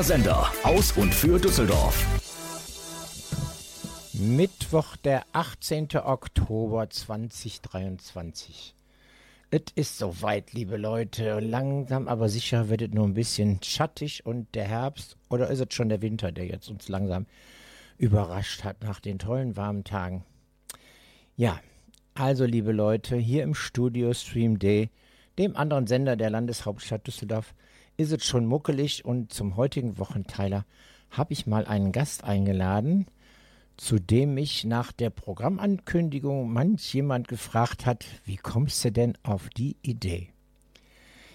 Der Sender aus und für Düsseldorf. Mittwoch, der 18. Oktober 2023. Es ist soweit, liebe Leute. Langsam aber sicher wird es nur ein bisschen schattig und der Herbst, oder ist es schon der Winter, der jetzt uns langsam überrascht hat nach den tollen warmen Tagen. Ja, also liebe Leute, hier im Studio Stream Day, dem anderen Sender der Landeshauptstadt Düsseldorf, ist es schon muckelig und zum heutigen Wochenteiler habe ich mal einen Gast eingeladen, zu dem mich nach der Programmankündigung manch jemand gefragt hat, wie kommst du denn auf die Idee?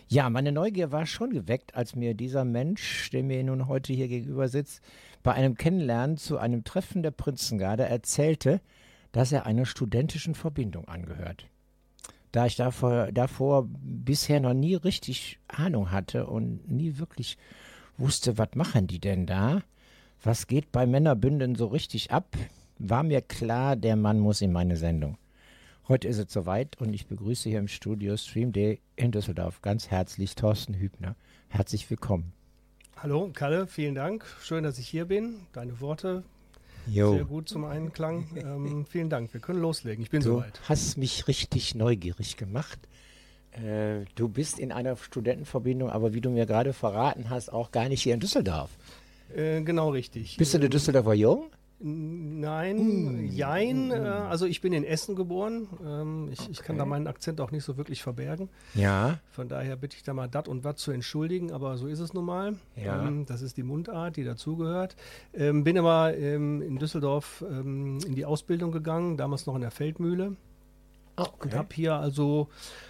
Ja, meine Neugier war schon geweckt, als mir dieser Mensch, der mir nun heute hier gegenüber sitzt, bei einem Kennenlernen zu einem Treffen der Prinzengarde erzählte, dass er einer studentischen Verbindung angehört. Da ich davor, davor bisher noch nie richtig Ahnung hatte und nie wirklich wusste, was machen die denn da, was geht bei Männerbünden so richtig ab, war mir klar, der Mann muss in meine Sendung. Heute ist es soweit und ich begrüße hier im Studio Stream Day in Düsseldorf ganz herzlich Thorsten Hübner. Herzlich willkommen. Hallo, Kalle, vielen Dank. Schön, dass ich hier bin. Deine Worte Jo. sehr gut zum Einklang. Ähm, vielen Dank. Wir können loslegen. Ich bin Du soweit. hast mich richtig neugierig gemacht. Äh, du bist in einer Studentenverbindung, aber wie du mir gerade verraten hast, auch gar nicht hier in Düsseldorf. Äh, genau richtig. Bist du der Düsseldorfer Jung? Nein, jein. Äh, also ich bin in Essen geboren. Ähm, ich, ich kann da meinen Akzent auch nicht so wirklich verbergen. Ja. Von daher bitte ich da mal dat und wat zu entschuldigen, aber so ist es nun mal. Ja. Ähm, das ist die Mundart, die dazugehört. Ähm, bin aber in Düsseldorf in die Ausbildung gegangen, damals noch in der Feldmühle. Und habe hier also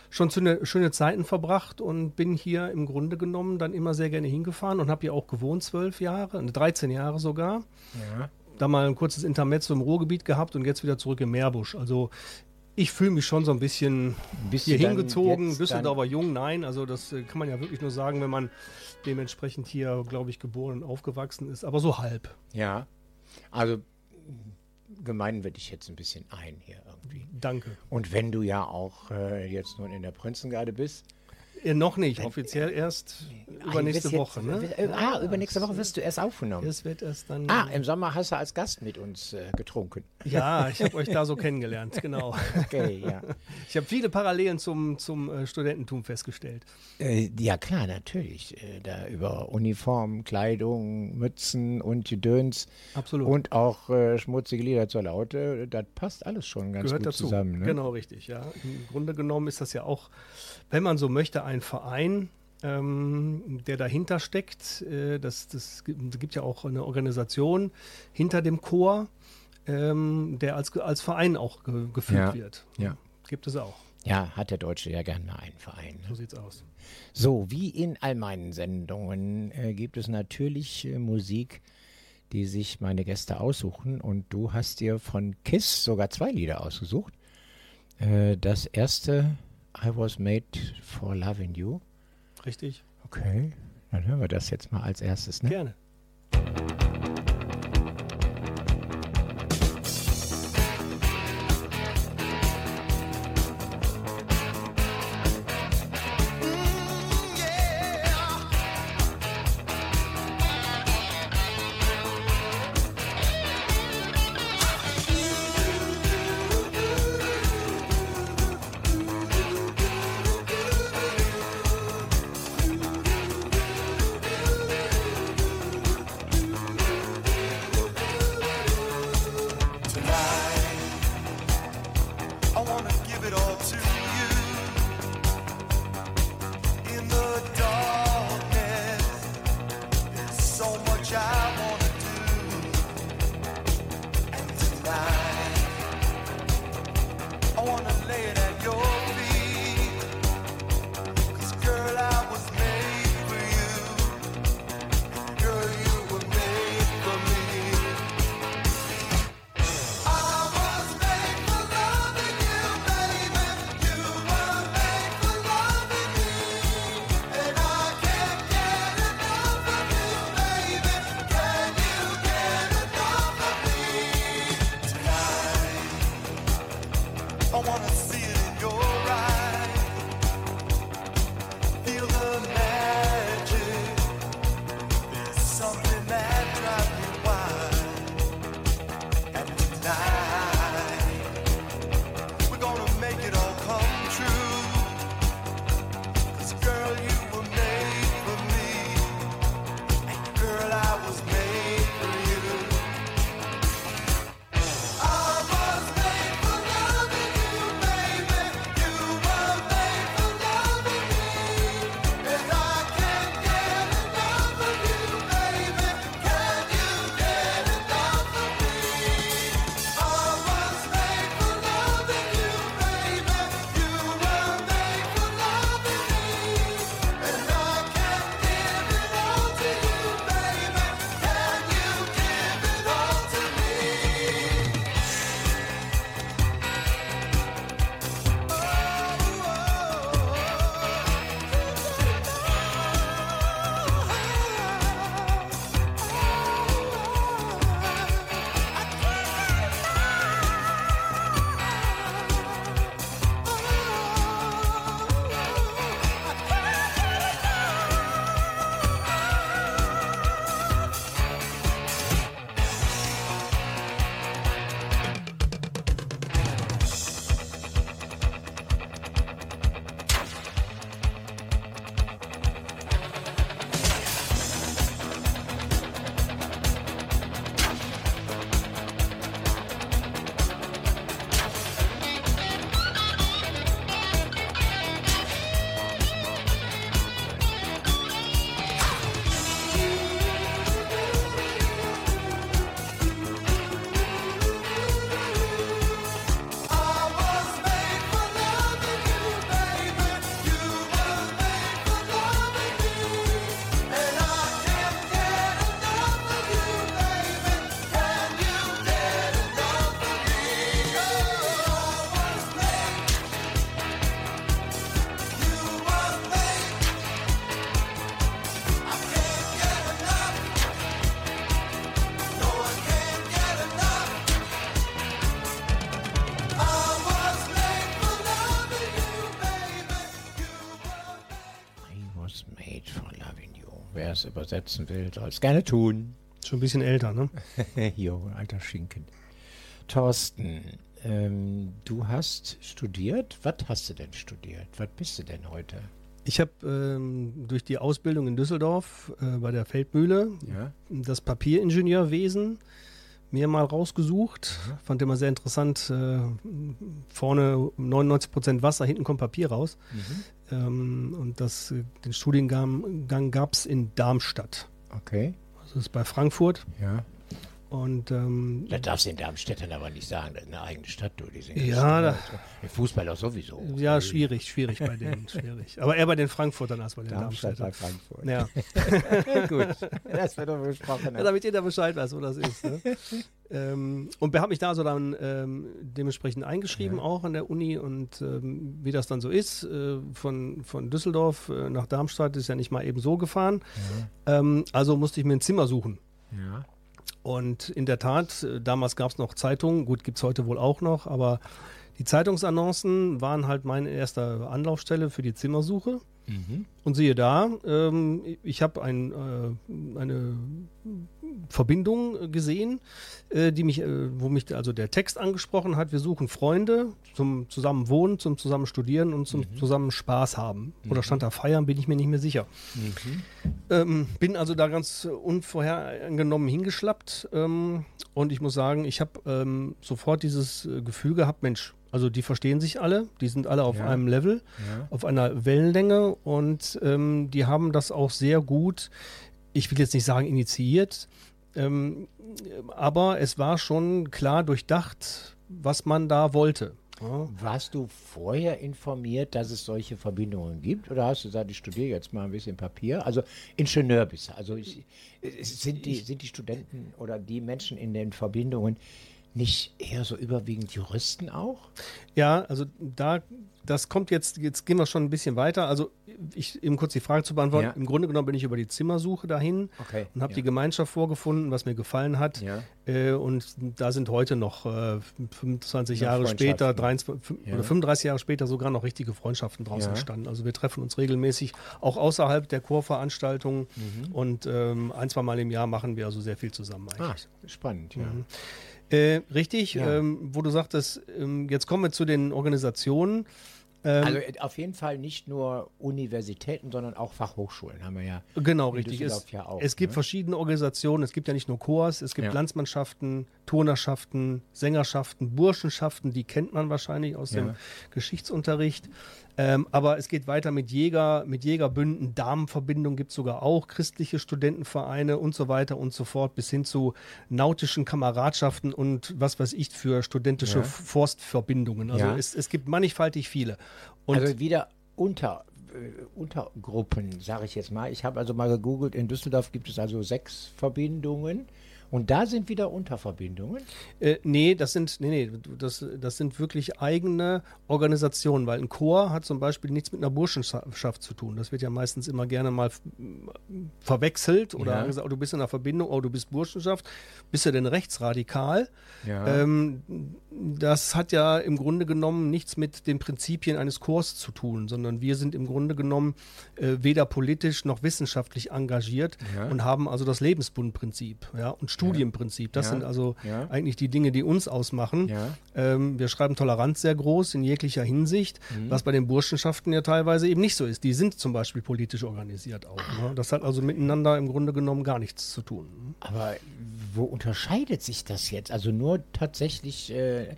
schon zu ne, schöne Zeiten verbracht und bin hier im Grunde genommen dann immer sehr gerne hingefahren und habe hier auch gewohnt, zwölf Jahre, 13 Jahre sogar. Ja. Da mal ein kurzes Intermezzo im Ruhrgebiet gehabt und jetzt wieder zurück in Meerbusch. Also ich fühle mich schon so ein bisschen Bist hier hingezogen. Düsseldorfer Jung, nein. Also das äh, kann man ja wirklich nur sagen, wenn man dementsprechend hier, glaube ich, geboren und aufgewachsen ist. Aber so halb. Ja. Also gemein werde ich jetzt ein bisschen ein hier irgendwie. Danke. Und wenn du ja auch äh, jetzt nun in der Prinzengarde bist, Äh, noch nicht, offiziell erst übernächste Ah, Woche. jetzt- Ne? äh, Ah, übernächste Woche wirst du erst aufgenommen. Es wird erst dann. Ah, im Sommer hast du als Gast mit uns äh, getrunken. Ja, ich habe euch da so kennengelernt, genau. Okay, ja. Ich habe viele Parallelen zum, zum äh, Studententum festgestellt. Äh, ja, klar, natürlich. Äh, da über Uniform, Kleidung, Mützen und Gedöns Absolut. und auch äh, schmutzige Lieder zur Laute, das passt alles schon ganz Gehört gut dazu. zusammen. Ne? Genau, richtig, ja. Im Grunde genommen ist das ja auch, wenn man so möchte, ein Verein, ähm, der dahinter steckt. Äh, das, das gibt, ja auch eine Organisation hinter dem Chor, ähm, der als, als Verein auch ge, geführt Ja, wird. ja. Gibt es auch. Ja, hat der Deutsche ja gern mal einen Verein. So Ne? sieht's aus. So, wie in all meinen Sendungen äh, gibt es natürlich äh, Musik, die sich meine Gäste aussuchen. Und du hast dir von Kiss sogar zwei Lieder ausgesucht. Äh, das erste, I Was Made for Loving You. Richtig? Okay, dann hören wir das jetzt mal als erstes. Ne? Gerne. Übersetzen will, soll es gerne tun. Schon ein bisschen älter, ne? jo, alter Schinken. Thorsten, ähm, du hast studiert. Was hast du denn studiert? Was bist du denn heute? Ich habe ähm, durch die Ausbildung in Düsseldorf äh, bei der Feldmühle Ja. das Papieringenieurwesen mir mal rausgesucht. Fand immer sehr interessant. Äh, vorne 99% Wasser, hinten kommt Papier raus. Ähm, und das, äh, den Studiengang gab es in Darmstadt. Okay. Also das ist bei Frankfurt. Ja. Und ähm, Das darfst du in Darmstädtern aber nicht sagen. Das ist eine eigene Stadt, du. Die sind Ja, da- Fußball auch sowieso. ja, schwierig, schwierig bei denen. schwierig. Aber eher bei den Frankfurtern als bei den Darmstadt bei Darmstädtern. Frankfurt. Ja. Gut. Das wird doch besprochen. Ja, damit jeder Bescheid weiß, wo das ist. Ne? Ähm, und habe mich da so dann ähm, dementsprechend eingeschrieben, auch an der Uni. Und ähm, wie das dann so ist, äh, von, von Düsseldorf äh, nach Darmstadt ist ja nicht mal eben so gefahren. Ähm, also musste ich mir ein Zimmer suchen. Ja. Und in der Tat, äh, damals gab es noch Zeitungen, gut, gibt es heute wohl auch noch, aber die Zeitungsannoncen waren halt meine erste Anlaufstelle für die Zimmersuche. Mhm. Und siehe da, ähm, ich habe ein, äh, eine Verbindung gesehen, äh, die mich, äh, wo mich also der Text angesprochen hat. Wir suchen Freunde zum zusammen wohnen, zum zusammen studieren und zum zusammen Spaß haben. Oder stand da feiern, bin ich mir nicht mehr sicher. Ähm, bin also da ganz unvorhergenommen hingeschlappt ähm, und ich muss sagen, ich habe ähm, sofort dieses äh, Gefühl gehabt, Mensch, also die verstehen sich alle, die sind alle auf Ja. einem Level, Ja. auf einer Wellenlänge und ähm, die haben das auch sehr gut, ich will jetzt nicht sagen initiiert, ähm, aber es war schon klar durchdacht, was man da wollte. Ja. Warst du vorher informiert, dass es solche Verbindungen gibt? Oder hast du gesagt, ich studiere jetzt mal ein bisschen Papier? Also Ingenieur bist du. Also ich, sind, die, sind die Studenten oder die Menschen in den Verbindungen nicht eher so überwiegend Juristen auch? Ja, also da, das kommt jetzt, jetzt gehen wir schon ein bisschen weiter. Also ich, eben kurz die Frage zu beantworten. Ja. Im Grunde genommen bin ich über die Zimmersuche dahin Okay, und habe ja. die Gemeinschaft vorgefunden, was mir gefallen hat. Ja. Äh, und da sind heute noch äh, 25 Ja, Jahre später, Freundschaften. 23, fün- Ja. oder 35 Jahre später sogar noch richtige Freundschaften draus entstanden. Also wir treffen uns regelmäßig, auch außerhalb der Chorveranstaltungen. Mhm. Und ähm, ein, zwei Mal im Jahr machen wir also sehr viel zusammen Ah, eigentlich. spannend, ja. Äh, richtig, ähm, wo du sagtest, ähm, jetzt kommen wir zu den Organisationen. Ähm, Also äh, auf jeden Fall nicht nur Universitäten, sondern auch Fachhochschulen haben wir ja. Genau, richtig. Es, ja auch, es gibt ne? verschiedene Organisationen. Es gibt ja nicht nur Chors, es gibt Ja. Landsmannschaften, Turnerschaften, Sängerschaften, Burschenschaften, die kennt man wahrscheinlich aus dem Ja. Geschichtsunterricht. Ähm, aber es geht weiter mit Jäger, mit Jägerbünden, Damenverbindungen gibt es sogar auch, christliche Studentenvereine und so weiter und so fort, bis hin zu nautischen Kameradschaften und was weiß ich für studentische Ja. Forstverbindungen. Also Ja. es, es gibt mannigfaltig viele. Und also wieder unter, äh, Untergruppen, sage ich jetzt mal. Ich habe also mal gegoogelt, in Düsseldorf gibt es also sechs Verbindungen und da sind wieder Unterverbindungen. Äh, nee, das sind, nee, nee, das, das sind wirklich eigene Organisationen, weil ein Chor hat zum Beispiel nichts mit einer Burschenschaft zu tun. Das wird ja meistens immer gerne mal f- verwechselt oder Ja. gesagt, oh, du bist in einer Verbindung, oh, du bist Burschenschaft. Bist du denn rechtsradikal? Ja. Ähm, das hat ja im Grunde genommen nichts mit den Prinzipien eines Chors zu tun, sondern wir sind im Grunde genommen äh, weder politisch noch wissenschaftlich engagiert Ja. und haben also das Lebensbundprinzip ja, und Studienprinzip. Das Ja. sind also Ja. eigentlich die Dinge, die uns ausmachen. Ja. Ähm, wir schreiben Toleranz sehr groß in jeglicher Hinsicht, Mhm. was bei den Burschenschaften ja teilweise eben nicht so ist. Die sind zum Beispiel politisch organisiert auch. Ne? Das hat also miteinander im Grunde genommen gar nichts zu tun. Aber wo unterscheidet sich das jetzt? Also nur tatsächlich äh,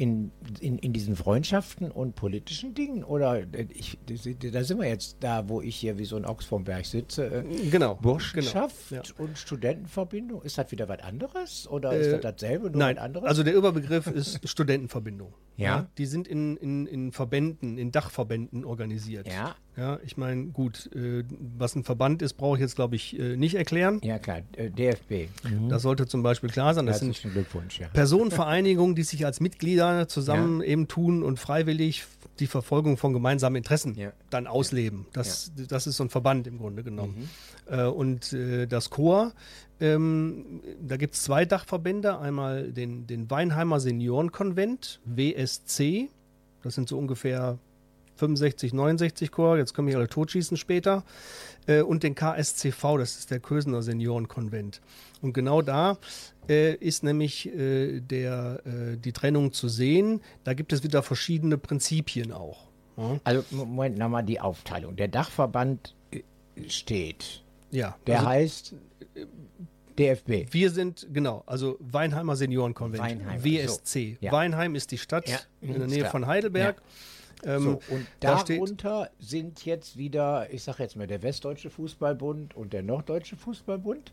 in, in, in diesen Freundschaften und politischen Dingen? Oder äh, ich, da sind wir jetzt da, wo ich hier wie so ein Ochs vom Berg sitze. Äh, Genau. Burschenschaft Genau, und Studentenverbindung, ist das wieder was anderes? Oder ist das dasselbe, nur Nein, was anderes? also der Überbegriff ist Studentenverbindung. Ja. Die sind in, in, in Verbänden, in Dachverbänden organisiert. ja, Ja, ich meine, gut, äh, was ein Verband ist, brauche ich jetzt, glaube ich, äh, nicht erklären. ja klar, äh, DFB. Das sollte zum Beispiel klar sein. Das sind Herzlichen Glückwunsch, ja. Personenvereinigungen, die sich als Mitglieder zusammen eben tun und freiwillig die Verfolgung von gemeinsamen Interessen Ja. dann ausleben. Das, das ist so ein Verband im Grunde genommen. Äh, und äh, das Chor, ähm, da gibt es zwei Dachverbände. Einmal den, den Weinheimer Seniorenkonvent, WSC. Das sind so ungefähr 65, 69 Chor, jetzt können mich alle totschießen später, äh, und den KSCV, das ist der Kösener Seniorenkonvent. Und genau da äh, ist nämlich äh, der, äh, die Trennung zu sehen. Da gibt es wieder verschiedene Prinzipien auch. Ja? Also Moment nochmal die Aufteilung. Der Dachverband äh, steht. Ja. Der also, heißt DFB. Wir sind, genau, also Weinheimer Seniorenkonvent. Weinheim, WSC. So, ja. Weinheim ist die Stadt ja, in der Nähe von Heidelberg. Ja. Ähm, so, und da darunter sind jetzt wieder, ich sage jetzt mal, der Westdeutsche Fußballbund und der Norddeutsche Fußballbund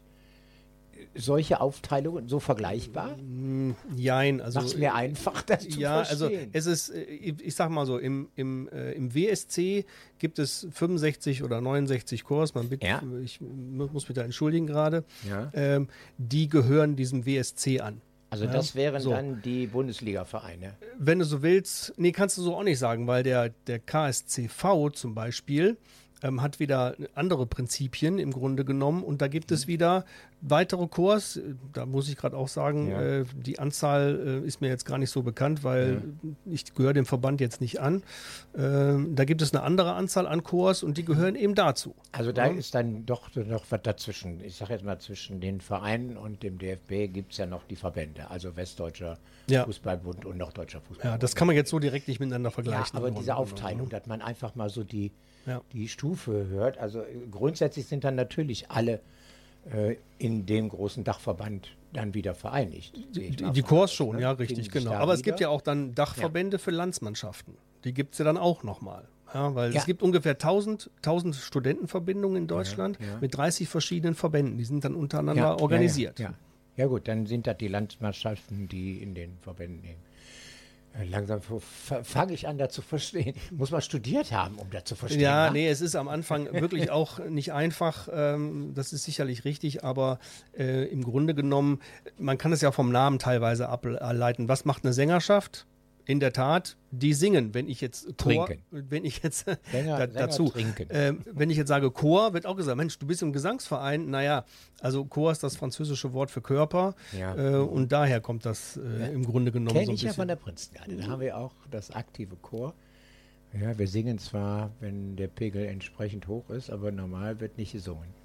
solche Aufteilungen so vergleichbar? Mm, jein, also. Mach's mir einfach, das zu Ja, also verstehen. also es ist, äh, ich sag mal so, im, im, äh, im WSC gibt es 65 oder 69 Chors, man bitte, ja. ich muss mich da entschuldigen gerade, ja. ähm, die gehören diesem WSC an. Also ja, das wären so. dann die Bundesliga-Vereine. Wenn du so willst, nee, kannst du so auch nicht sagen, weil der, der KSCV zum Beispiel, ähm, hat wieder andere Prinzipien im Grunde genommen. Und da gibt es wieder weitere Chors. Da muss ich gerade auch sagen, ja. äh, die Anzahl äh, ist mir jetzt gar nicht so bekannt, weil ja. ich gehöre dem Verband jetzt nicht an. Äh, da gibt es eine andere Anzahl an Chors und die gehören eben dazu. Also da ja. ist dann doch noch was dazwischen. Ich sage jetzt mal, zwischen den Vereinen und dem DFB gibt es ja noch die Verbände, also Westdeutscher Fußballbund und Norddeutscher Fußballbund. Ja, das kann man jetzt so direkt nicht miteinander vergleichen. Aber diese Aufteilung, dass man einfach mal so die ja. die Stufe hört. Also grundsätzlich sind dann natürlich alle äh, in dem großen Dachverband dann wieder vereinigt. Die, die Chors schon, ne? ja, richtig, genau. Aber wieder. es gibt ja auch dann Dachverbände ja. für Landsmannschaften. Die gibt es ja dann auch nochmal. Ja, weil ja. es gibt ungefähr 1000, 1000 Studentenverbindungen in Deutschland ja, mit 30 verschiedenen Verbänden. Die sind dann untereinander organisiert. Ja, ja, gut, dann sind das die Landsmannschaften, die in den Verbänden nehmen. Langsam fange ich an, da zu verstehen. Muss man studiert haben, um da zu verstehen. Ja, ja, nee, es ist am Anfang wirklich auch nicht einfach. Ähm, das ist sicherlich richtig, aber äh, im Grunde genommen, man kann es ja vom Namen teilweise ableiten. Was macht eine Sängerschaft? In der Tat, die singen. Wenn ich jetzt Chor, trinken. wenn ich jetzt Sänger, da, dazu, äh, wenn ich jetzt sage Chor, wird auch gesagt, Mensch, du bist im Gesangsverein. Naja, also Chor ist das französische Wort für Körper ja. äh, und daher kommt das äh, ja. im Grunde genommen Kenn so ein ich bisschen. ja von der Prinzengarde. Da haben wir auch das aktive Chor. Ja, wir singen zwar, wenn der Pegel entsprechend hoch ist, aber normal wird nicht gesungen.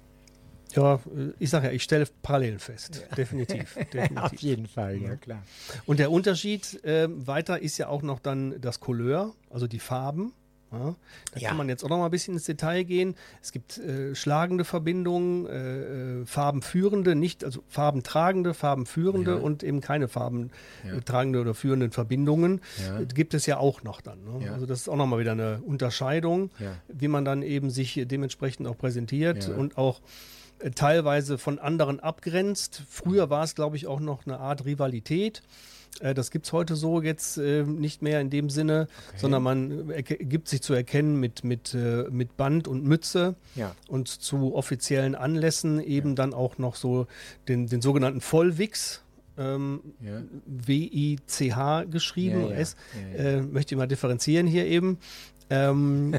Ja, ich sage ja, ich stelle Parallelen fest. Ja. Definitiv, definitiv. Auf jeden Fall, ja klar. Und der Unterschied äh, weiter ist ja auch noch dann das Couleur, also die Farben. Ja, da ja. kann man jetzt auch noch mal ein bisschen ins Detail gehen. Es gibt äh, schlagende Verbindungen, äh, äh farbenführende, nicht, also farbentragende, farbenführende ja. und eben keine farbentragende oder führenden Verbindungen. Ja. Gibt es ja auch noch dann. Ne? Also das ist auch noch mal wieder eine Unterscheidung, wie man dann eben sich dementsprechend auch präsentiert und auch äh, teilweise von anderen abgrenzt. Früher war es, glaube ich, auch noch eine Art Rivalität. Äh, das gibt es heute so jetzt äh, nicht mehr in dem Sinne, okay. sondern man gibt sich zu erkennen mit, mit, äh, mit Band und Mütze ja. und zu offiziellen Anlässen eben ja. dann auch noch so den, den sogenannten Vollwix. Ähm, ja. W-I-C-H geschrieben. S. Äh, möchte ich mal differenzieren hier eben. Ähm,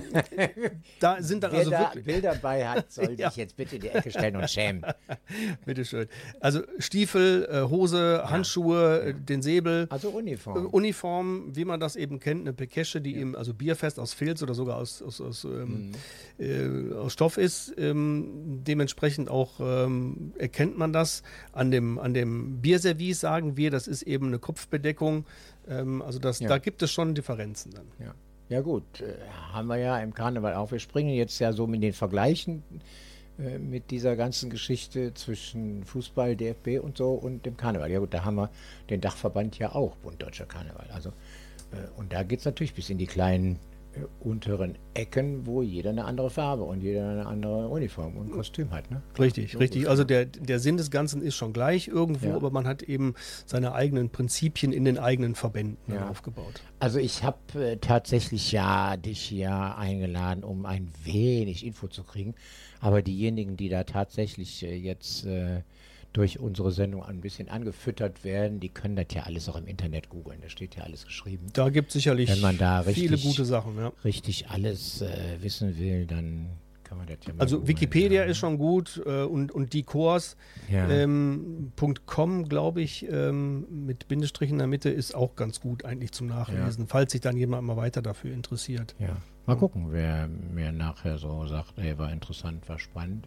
da sind dann Wer also da wirklich Bilder bei hat, soll ja. sich jetzt bitte in die Ecke stellen und schämen. bitte schön. Also Stiefel, äh, Hose, ja. Handschuhe, äh, den Säbel. Also Uniform. Äh, Uniform, wie man das eben kennt, eine Pekesche, die ja. eben also bierfest aus Filz oder sogar aus, aus, aus, ähm, mhm. äh, aus Stoff ist. Ähm, dementsprechend auch ähm, erkennt man das an dem, an dem Bierservice, sagen wir, das ist eben eine Kopfbedeckung. Ähm, also das, da gibt es schon Differenzen dann. Ja. Ja gut, äh, haben wir ja im Karneval auch. Wir springen jetzt ja so mit den Vergleichen äh, mit dieser ganzen Geschichte zwischen Fußball, DFB und so und dem Karneval. Ja gut, da haben wir den Dachverband ja auch, Bund Deutscher Karneval. Also, äh, und da geht es natürlich bis in die kleinen unteren Ecken, wo jeder eine andere Farbe und jeder eine andere Uniform und Kostüm hat. Ne? Richtig, richtig. Also der, der Sinn des Ganzen ist schon gleich irgendwo, ja. aber man hat eben seine eigenen Prinzipien in den eigenen Verbänden ja. aufgebaut. Also ich habe äh, tatsächlich ja dich hier eingeladen, um ein wenig Info zu kriegen, aber diejenigen, die da tatsächlich äh, jetzt äh, durch unsere Sendung ein bisschen angefüttert werden, die können das ja alles auch im Internet googeln. Da steht ja alles geschrieben. Da gibt es sicherlich Wenn man da richtig, viele gute Sachen. Ja. Richtig alles äh, wissen will, dann kann man das ja mal Also googeln, Wikipedia ja. ist schon gut äh, und, und die Kurs ja. ähm, glaube ich, ähm, mit Bindestrich in der Mitte ist auch ganz gut eigentlich zum Nachlesen, falls sich dann jemand mal weiter dafür interessiert. Ja. Mal gucken, wer mir nachher so sagt, ey, war interessant, war spannend.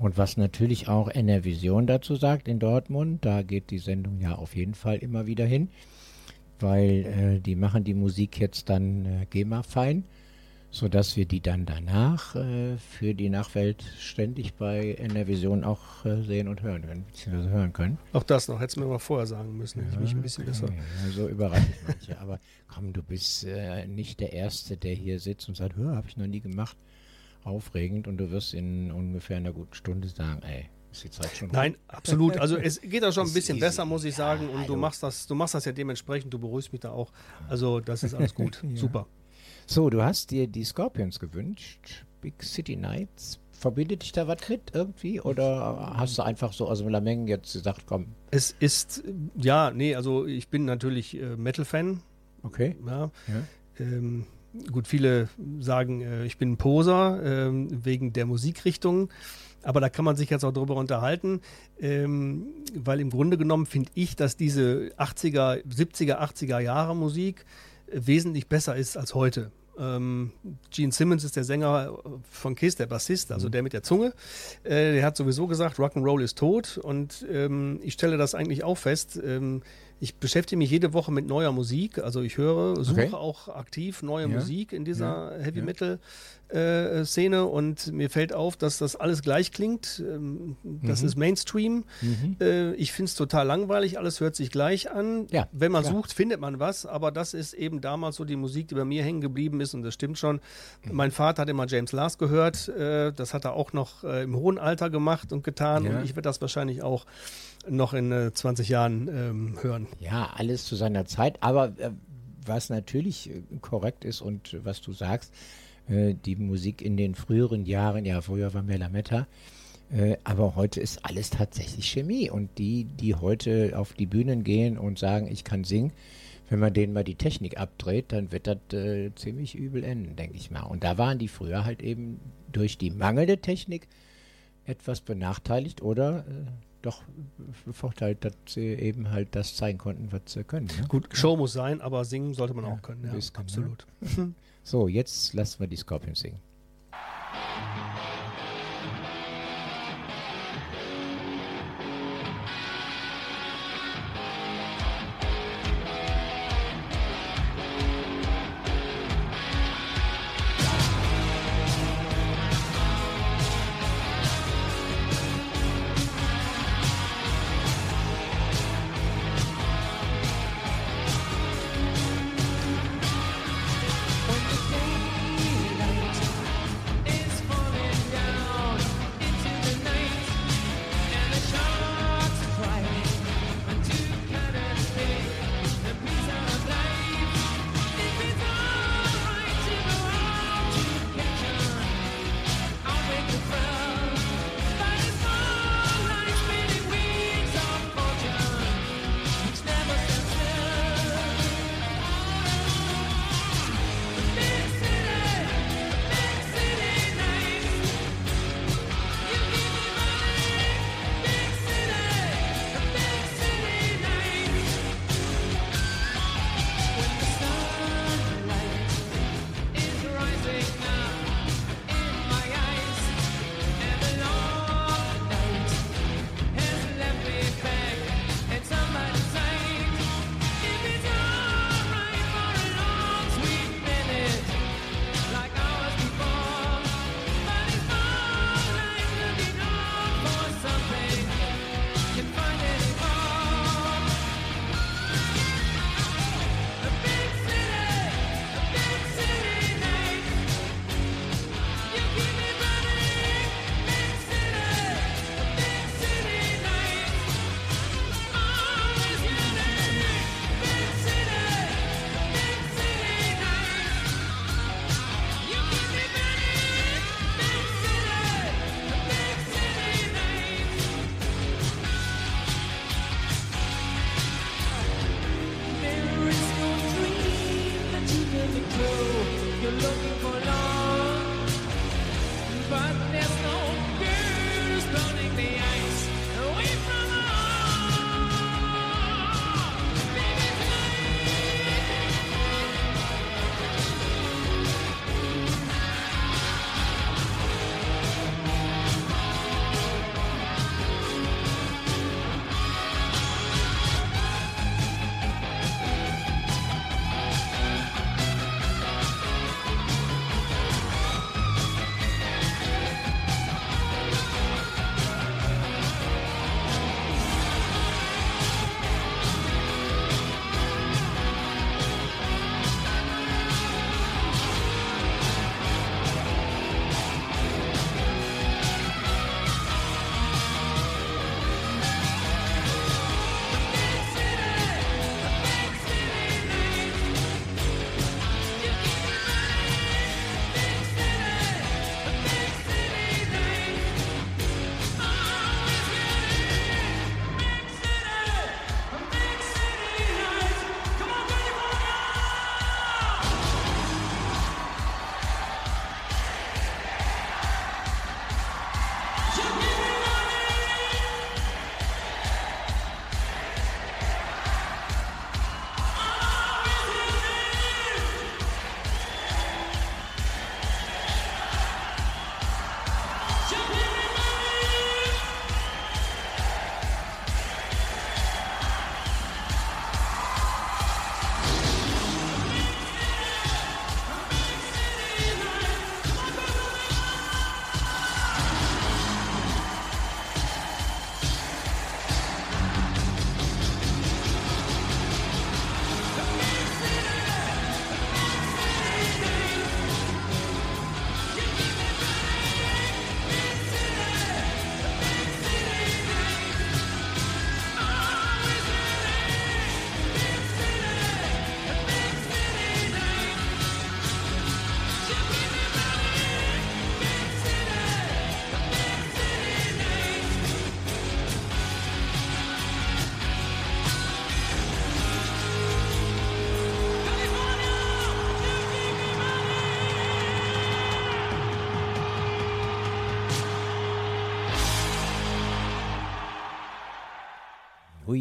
Und was natürlich auch NR Vision dazu sagt in Dortmund, da geht die Sendung ja auf jeden Fall immer wieder hin, weil äh, die machen die Musik jetzt dann äh, GEMA-fein sodass wir die dann danach äh, für die Nachwelt ständig bei NR Vision auch äh, sehen und hören können, beziehungsweise hören können. Auch das noch, hättest du mir mal vorher sagen müssen, hätte ja, ich mich ein bisschen okay. besser. Ja, so überrascht ich manche. Aber komm, du bist äh, nicht der Erste, der hier sitzt und sagt, hör, habe ich noch nie gemacht. Aufregend und du wirst in ungefähr einer guten Stunde sagen, ey, ist die Zeit schon Nein, gut? absolut. Also es geht auch schon ein bisschen besser, muss ich sagen. und du machst das, du machst das ja dementsprechend, du beruhigst mich da auch. Also das ist alles gut. Super. So, du hast dir die Scorpions gewünscht. Big City Nights. Verbindet dich da was mit irgendwie? Oder hast du einfach so aus dem Lameng jetzt gesagt, komm? Es ist, ja, nee, also ich bin natürlich äh, Metal-Fan. Okay. Ja. ja. Ähm, gut, viele sagen, äh, ich bin ein Poser äh, wegen der Musikrichtung. Aber da kann man sich jetzt auch drüber unterhalten, ähm, weil im Grunde genommen finde ich, dass diese 80er, 70er, 80er Jahre Musik wesentlich besser ist als heute. Ähm, Gene Simmons ist der Sänger von Kiss, der Bassist, also mhm. der mit der Zunge. Äh, der hat sowieso gesagt, Rock'n'Roll ist tot und ähm, ich stelle das eigentlich auch fest. Ähm, ich beschäftige mich jede Woche mit neuer Musik. Also ich höre, suche okay. auch aktiv neue ja. Musik in dieser ja. Heavy Metal äh, Szene und mir fällt auf, dass das alles gleich klingt. Ähm, das mhm. ist Mainstream. Mhm. Äh, ich finde es total langweilig, alles hört sich gleich an. Ja, Wenn man klar. sucht, findet man was, aber das ist eben damals so die Musik, die bei mir hängen geblieben ist und das stimmt schon. Mhm. Mein Vater hat immer James Last gehört. Äh, das hat er auch noch äh, im hohen Alter gemacht und getan ja. und ich werde das wahrscheinlich auch noch in 20 äh, Jahren ähm, hören. Ja, alles zu seiner Zeit, aber äh, was natürlich korrekt ist und was du sagst, äh, die Musik in den früheren Jahren, ja, früher war mehr Lametta, äh, aber heute ist alles tatsächlich Chemie und die, die heute auf die Bühnen gehen und sagen, ich kann singen, wenn man denen mal die Technik abdreht, dann wird das äh, ziemlich übel enden, denke ich mal. Und da waren die früher halt eben durch die mangelnde Technik etwas benachteiligt oder äh, doch bevorteilt, dass sie eben halt das zeigen konnten, was sie können. Ne? Gut, Show muss sein, aber singen sollte man ja, auch können. Ja, ne? absolut. Ne? so, jetzt lassen wir die Scorpions singen.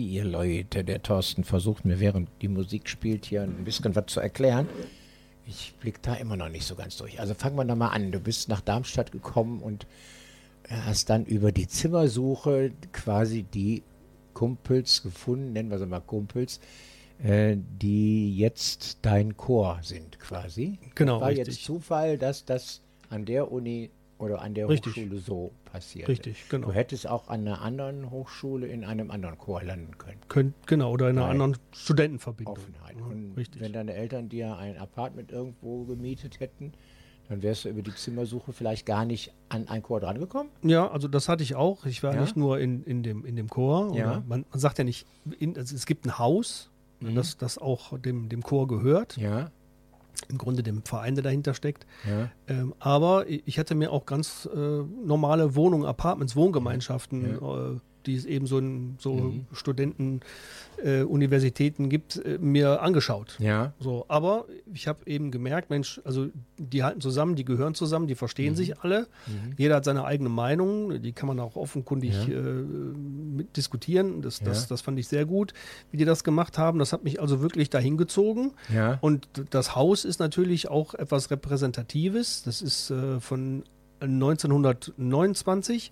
Ihr Leute, der Thorsten versucht mir, während die Musik spielt, hier ein bisschen was zu erklären. Ich blick da immer noch nicht so ganz durch. Also fangen wir da mal an. Du bist nach Darmstadt gekommen und hast dann über die Zimmersuche quasi die Kumpels gefunden, nennen wir sie mal Kumpels, äh, die jetzt dein Chor sind quasi. Genau. War richtig. jetzt Zufall, dass das an der Uni oder an der Richtig. Hochschule so passiert. Richtig, genau. Du hättest auch an einer anderen Hochschule in einem anderen Chor landen können. Könnt, genau, oder in einer Bei anderen Studentenverbindung. Offenheit. Und richtig. wenn deine Eltern dir ein Apartment irgendwo gemietet hätten, dann wärst du über die Zimmersuche vielleicht gar nicht an ein Chor drangekommen. Ja, also das hatte ich auch. Ich war Ja? nicht nur in, in, dem, in dem Chor. Ja. Man, man sagt ja nicht, in, also es gibt ein Haus, Mhm. das, das auch dem, dem Chor gehört. Ja, Im Grunde dem Verein, der dahinter steckt. ja. Ähm, aber ich hatte mir auch ganz äh, normale Wohnungen, Apartments, Wohngemeinschaften, äh, die es eben so in so Mhm. Studenten, äh, Universitäten gibt, äh, mir angeschaut. Ja, So, aber ich habe eben gemerkt, Mensch, also die halten zusammen, die gehören zusammen, die verstehen sich alle. Jeder hat seine eigene Meinung, die kann man auch offenkundig Ja. äh, mit diskutieren. Das, das, Ja. das fand ich sehr gut, wie die das gemacht haben. Das hat mich also wirklich dahin gezogen. ja. Und das Haus ist natürlich auch etwas Repräsentatives. Das ist äh, von 1929.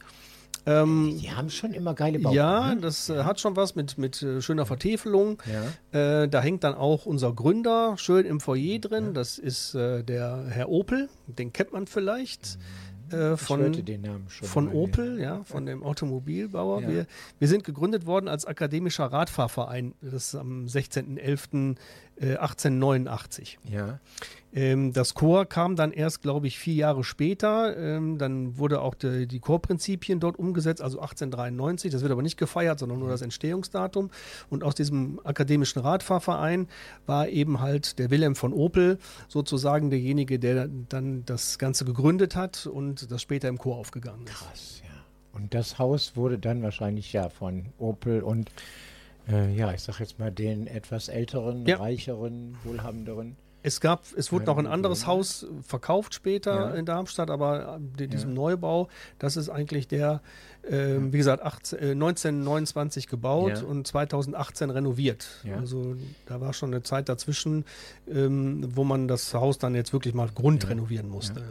Ähm, Die haben schon immer geile Bauten. ja, ne? das äh, hat schon was mit, mit äh, schöner Vertäfelung. Ja. Äh, da hängt dann auch unser Gründer schön im Foyer drin. Das ist äh, der Herr Opel. Den kennt man vielleicht. Äh, Ich von, hörte den Namen schon. von. Opel, ja, von dem Automobilbauer. Ja. Wir, wir sind gegründet worden als akademischer Radfahrverein. Das ist am 16.11. äh, 1889. Ja, Ähm, das Chor kam dann erst, glaube ich, vier Jahre später. Ähm, dann wurde auch die, die Chorprinzipien dort umgesetzt, also 1893. Das wird aber nicht gefeiert, sondern nur das Entstehungsdatum. Und aus diesem akademischen Radfahrverein war eben halt der Wilhelm von Opel sozusagen derjenige, der dann das Ganze gegründet hat und das später im Chor aufgegangen ist. krass, ja. Und das Haus wurde dann wahrscheinlich ja von Opel und äh, ja, ich sag jetzt mal den etwas älteren, Ja. reicheren, wohlhabenderen. Es gab, es wurde Ja, noch ein anderes ja. Haus verkauft später Ja. in Darmstadt, aber äh, die- diesem Ja. Neubau, das ist eigentlich der, ähm, wie gesagt, 18, äh, 1929 gebaut Ja. und 2018 renoviert. Ja. Also da war schon eine Zeit dazwischen, ähm, wo man das Haus dann jetzt wirklich mal grundrenovieren musste.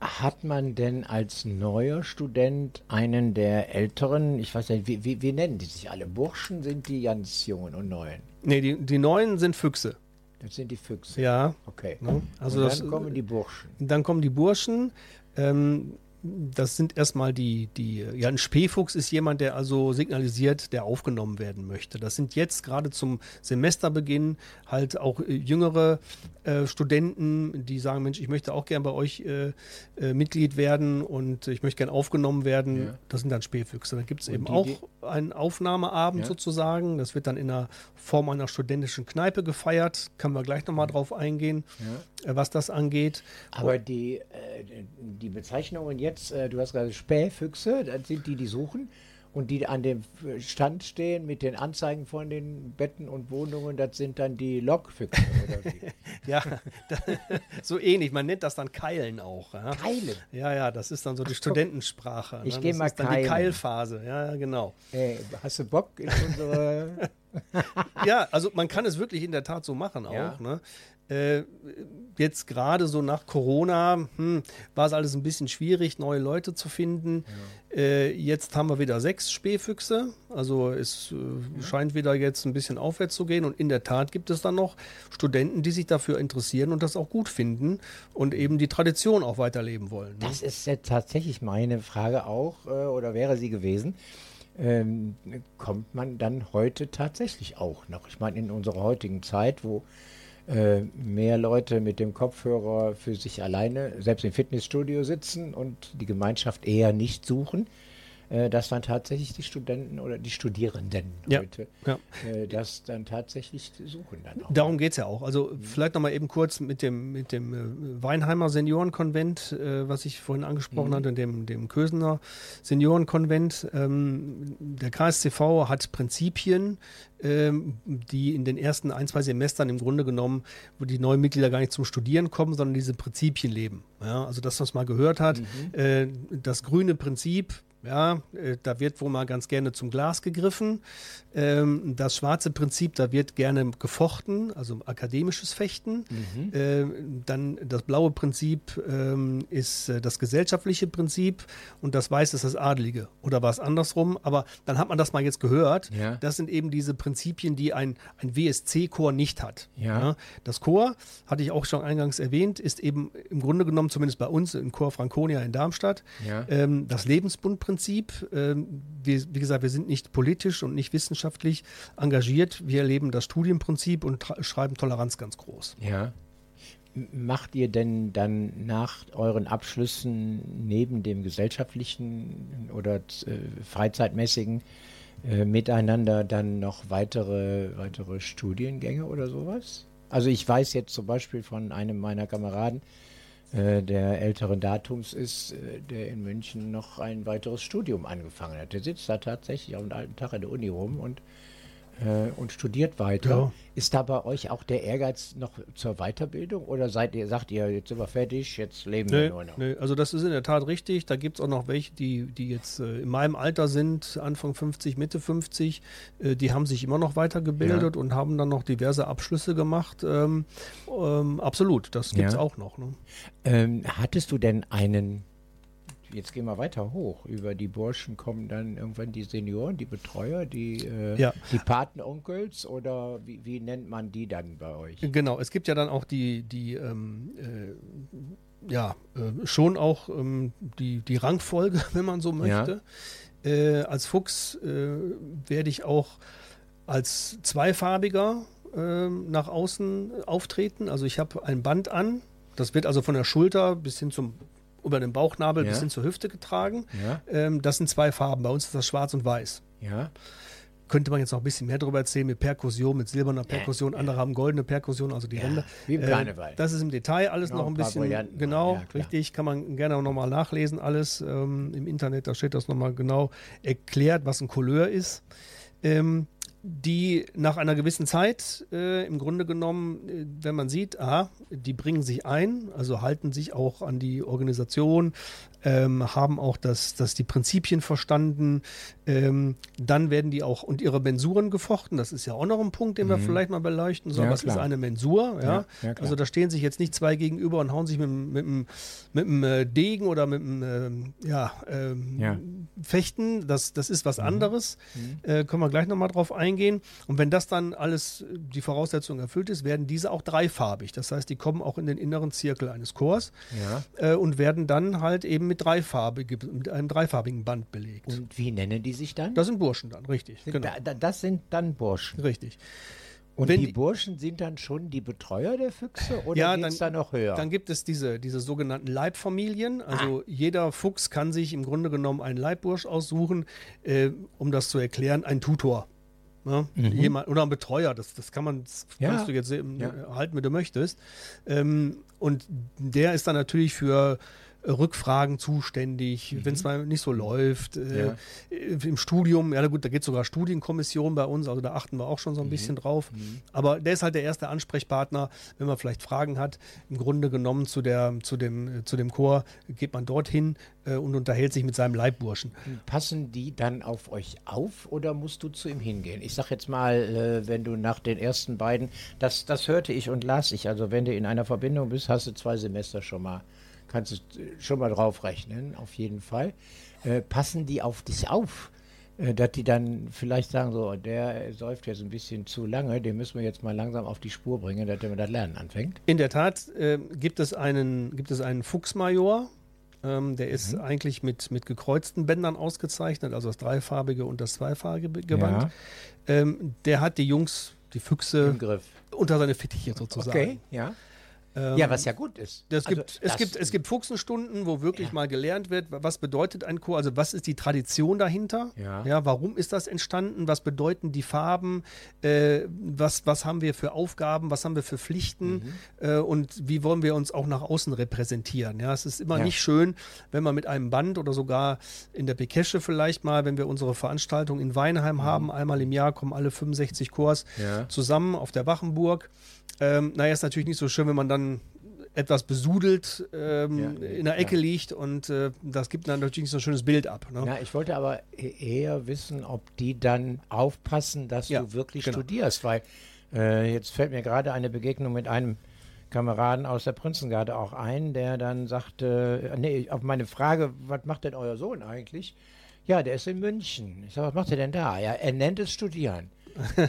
Hat man denn als neuer Student einen der älteren, ich weiß nicht, wie, wie, wie nennen die sich alle? Burschen sind die ganz jungen und neuen. Nee, die, die neuen sind Füchse. Das sind die Füchse. Ja. Okay. Ne? Also und das, dann kommen die Burschen. Dann kommen die Burschen. Ähm, das sind erstmal die, die, ja, ein Spähfuchs ist jemand, der also signalisiert, der aufgenommen werden möchte. Das sind jetzt gerade zum Semesterbeginn halt auch äh, jüngere äh, Studenten, die sagen, Mensch, ich möchte auch gern bei euch äh, äh, Mitglied werden und ich möchte gern aufgenommen werden. Ja. Das sind dann Spähfüchse. Dann gibt es eben die- auch die- einen Aufnahmeabend Ja. sozusagen. Das wird dann in der Form einer studentischen Kneipe gefeiert. Können wir gleich nochmal drauf eingehen, Ja. Äh, was das angeht. Aber die, äh, die Bezeichnungen jetzt, äh, du hast gerade Spähfüchse, das sind die, die suchen. Und die an dem Stand stehen mit den Anzeigen von den Betten und Wohnungen, das sind dann die Lokfüchse oder wie? Ja, da, so ähnlich. Man nennt das dann Keilen auch. Ja, Keilen. ja, ja das ist dann so die. Studentensprache. Ich ne? geh Das mal ist dann die keilen. Keilphase. Ja, ja, genau. Ey, hast du Bock in unsere. Ja, also man kann es wirklich in der Tat so machen auch. Ja. Ne? Äh, jetzt gerade so nach Corona hm, war es alles ein bisschen schwierig, neue Leute zu finden. Äh, jetzt haben wir wieder sechs Spähfüchse. Also es äh, scheint wieder jetzt ein bisschen aufwärts zu gehen. Und in der Tat gibt es dann noch Studenten, die sich dafür interessieren und das auch gut finden und eben die Tradition auch weiterleben wollen. Ne? Das ist ja tatsächlich meine Frage auch, äh, oder wäre sie gewesen. Ähm, kommt man dann heute tatsächlich auch noch? Ich meine, in unserer heutigen Zeit, wo äh, mehr Leute mit dem Kopfhörer für sich alleine, selbst im Fitnessstudio sitzen und die Gemeinschaft eher nicht suchen, äh, dass dann tatsächlich die Studenten oder die Studierenden Ja, heute ja. äh, das dann tatsächlich suchen. Dann auch. Darum geht es ja auch. Also vielleicht nochmal eben kurz mit dem, mit dem äh, Weinheimer Seniorenkonvent, äh, was ich vorhin angesprochen hatte, dem, dem Kösener Seniorenkonvent. Ähm, der KSCV hat Prinzipien, ähm, die in den ersten ein, zwei Semestern im Grunde genommen, wo die neuen Mitglieder gar nicht zum Studieren kommen, sondern diese Prinzipien leben. Ja, also das, was man gehört hat, äh, das grüne Prinzip, Ja, äh, da wird wohl mal ganz gerne zum Glas gegriffen. Ähm, das schwarze Prinzip, da wird gerne gefochten, also akademisches Fechten. Mhm. Äh, dann das blaue Prinzip ähm, ist äh, das gesellschaftliche Prinzip und das weiße ist das Adlige. Oder war es andersrum? Aber dann hat man das mal jetzt gehört. Ja. Das sind eben diese Prinzipien, die ein, ein WSC-Chor nicht hat. Ja. Das Chor, hatte ich auch schon eingangs erwähnt, ist eben im Grunde genommen, zumindest bei uns im Chor Franconia in Darmstadt, ja. ähm, das Lebensbundprinzip Prinzip. Ähm, wir, wie gesagt, wir sind nicht politisch und nicht wissenschaftlich engagiert. Wir leben das Studienprinzip und schreiben Toleranz ganz groß. Ja. Macht ihr denn dann nach euren Abschlüssen neben dem gesellschaftlichen oder äh, freizeitmäßigen äh, miteinander dann noch weitere, weitere Studiengänge oder sowas? Also ich weiß jetzt zum Beispiel von einem meiner Kameraden, der älteren Datums ist, äh, der in München noch ein weiteres Studium angefangen hat. Der sitzt da tatsächlich dem alten Tag in der Uni rum und äh, und studiert weiter. Ja. Ist da bei euch auch der Ehrgeiz noch zur Weiterbildung oder seid ihr, sagt ihr, jetzt sind wir fertig, jetzt leben nee, wir nur noch? Nee, also das ist in der Tat richtig. Da gibt es auch noch welche, die, die jetzt äh, in meinem Alter sind, Anfang 50, Mitte 50, äh, die haben sich immer noch weitergebildet ja. und haben dann noch diverse Abschlüsse gemacht. Ähm, ähm, absolut, das gibt es ja. auch noch. Ne? Ähm, hattest du denn einen jetzt gehen wir weiter hoch. Über die Burschen kommen dann irgendwann die Senioren, die Betreuer, die, äh, ja. die Patenonkels oder wie, wie, nennt man die dann bei euch? Genau, es gibt ja dann auch die, die ähm, äh, ja, äh, schon auch ähm, die, die Rangfolge, wenn man so möchte. Ja. Äh, als Fuchs äh, werde ich auch als zweifarbiger ähm, nach außen auftreten. Also ich habe ein Band an, das wird also von der Schulter bis hin zum über den Bauchnabel ja. bis hin zur Hüfte getragen. Ja. Ähm, das sind zwei Farben. Bei uns ist das schwarz und weiß. Ja. Könnte man jetzt noch ein bisschen mehr darüber erzählen mit Perkussion, mit silberner Perkussion. Andere haben goldene Perkussion, also die Ränder. Wie im äh, Karneval. Äh, das ist im Detail alles genau, noch ein bisschen. Genau, richtig. Kann man gerne nochmal nachlesen, alles ähm, im Internet. Da steht das nochmal genau erklärt, was ein Couleur ist. Ähm, die nach einer gewissen Zeit äh, im Grunde genommen, äh, wenn man sieht, aha, die bringen sich ein, also halten sich auch an die Organisation, ähm, haben auch das, das die Prinzipien verstanden. Ähm, dann werden die auch und ihre Mensuren gefochten. Das ist ja auch noch ein Punkt, den mhm. wir vielleicht mal beleuchten sollen. Ja, Was klar. ist eine Mensur? Ja? ja, ja also da stehen sich jetzt nicht zwei gegenüber und hauen sich mit, mit, mit, einem äh, Degen oder mit einem äh, ja, ähm, Fechten. Das, das ist was mhm. anderes. Mhm. Äh, können wir gleich nochmal drauf eingehen. Und wenn das dann alles die Voraussetzung erfüllt ist, werden diese auch dreifarbig. Das heißt, die kommen auch in den inneren Zirkel eines Chors äh, und werden dann halt eben mit, dreifarbige, mit einem dreifarbigen Band belegt. Und wie nennen die sich dann? Das sind Burschen dann, richtig. Genau. Da, das sind dann Burschen. Richtig. Und Wenn die Burschen sind dann schon die Betreuer der Füchse oder ja, geht es da noch höher? Dann gibt es diese, diese sogenannten Leibfamilien. Also ah. jeder Fuchs kann sich im Grunde genommen einen Leibbursch aussuchen, äh, um das zu erklären, ein Tutor. Ne? Mhm. Jemand, oder ein Betreuer, das, das kann man, das ja. kannst du jetzt ja. halten, wie du möchtest. Ähm, und der ist dann natürlich für Rückfragen zuständig, mhm. wenn es mal nicht so läuft. Äh, ja. Im Studium, ja gut, da geht sogar Studienkommission bei uns, also da achten wir auch schon so ein mhm. bisschen drauf. Mhm. Aber der ist halt der erste Ansprechpartner, wenn man vielleicht Fragen hat. Im Grunde genommen zu, der, zu, dem, zu dem Chor geht man dorthin äh, und unterhält sich mit seinem Leibburschen. Passen die dann auf euch auf oder musst du zu ihm hingehen? Ich sag jetzt mal, äh, wenn du nach den ersten beiden, das, das hörte ich und las ich, also wenn du in einer Verbindung bist, hast du zwei Semester schon mal kannst du schon mal drauf rechnen, auf jeden Fall. Äh, passen die auf dich auf? Äh, dass die dann vielleicht sagen, so, der säuft jetzt ein bisschen zu lange, den müssen wir jetzt mal langsam auf die Spur bringen, dass der mit das Lernen anfängt. In der Tat äh, gibt, es einen, gibt es einen Fuchsmajor, ähm, der ist mhm. eigentlich mit, mit gekreuzten Bändern ausgezeichnet, also das dreifarbige und das zweifarbige Gewand. Ja. Ähm, der hat die Jungs, die Füchse, unter seine Fittiche sozusagen. Okay, ja. Ähm, ja, was ja gut ist. Das also, gibt, es, gibt, es gibt Fuchsenstunden, wo wirklich ja. mal gelernt wird, was bedeutet ein Chor, also was ist die Tradition dahinter, ja. ja warum ist das entstanden, was bedeuten die Farben, äh, was, was haben wir für Aufgaben, was haben wir für Pflichten mhm. äh, und wie wollen wir uns auch nach außen repräsentieren. Ja, es ist immer ja. nicht schön, wenn man mit einem Band oder sogar in der Bekesche vielleicht mal, wenn wir unsere Veranstaltung in Weinheim mhm. haben, einmal im Jahr kommen alle 65 Chors zusammen auf der Wachenburg ähm, naja, ist natürlich nicht so schön, wenn man dann etwas besudelt ähm, ja, in der Ecke ja. liegt und äh, das gibt dann natürlich nicht so ein schönes Bild ab. Ne? Ja, ich wollte aber eher wissen, ob die dann aufpassen, dass ja, du wirklich genau. studierst, weil äh, jetzt fällt mir gerade eine Begegnung mit einem Kameraden aus der Prinzengarde auch ein, der dann sagte, nee, auf meine Frage, was macht denn euer Sohn eigentlich? Ja, der ist in München. Ich sage, was macht er denn da? Ja, er nennt es Studieren.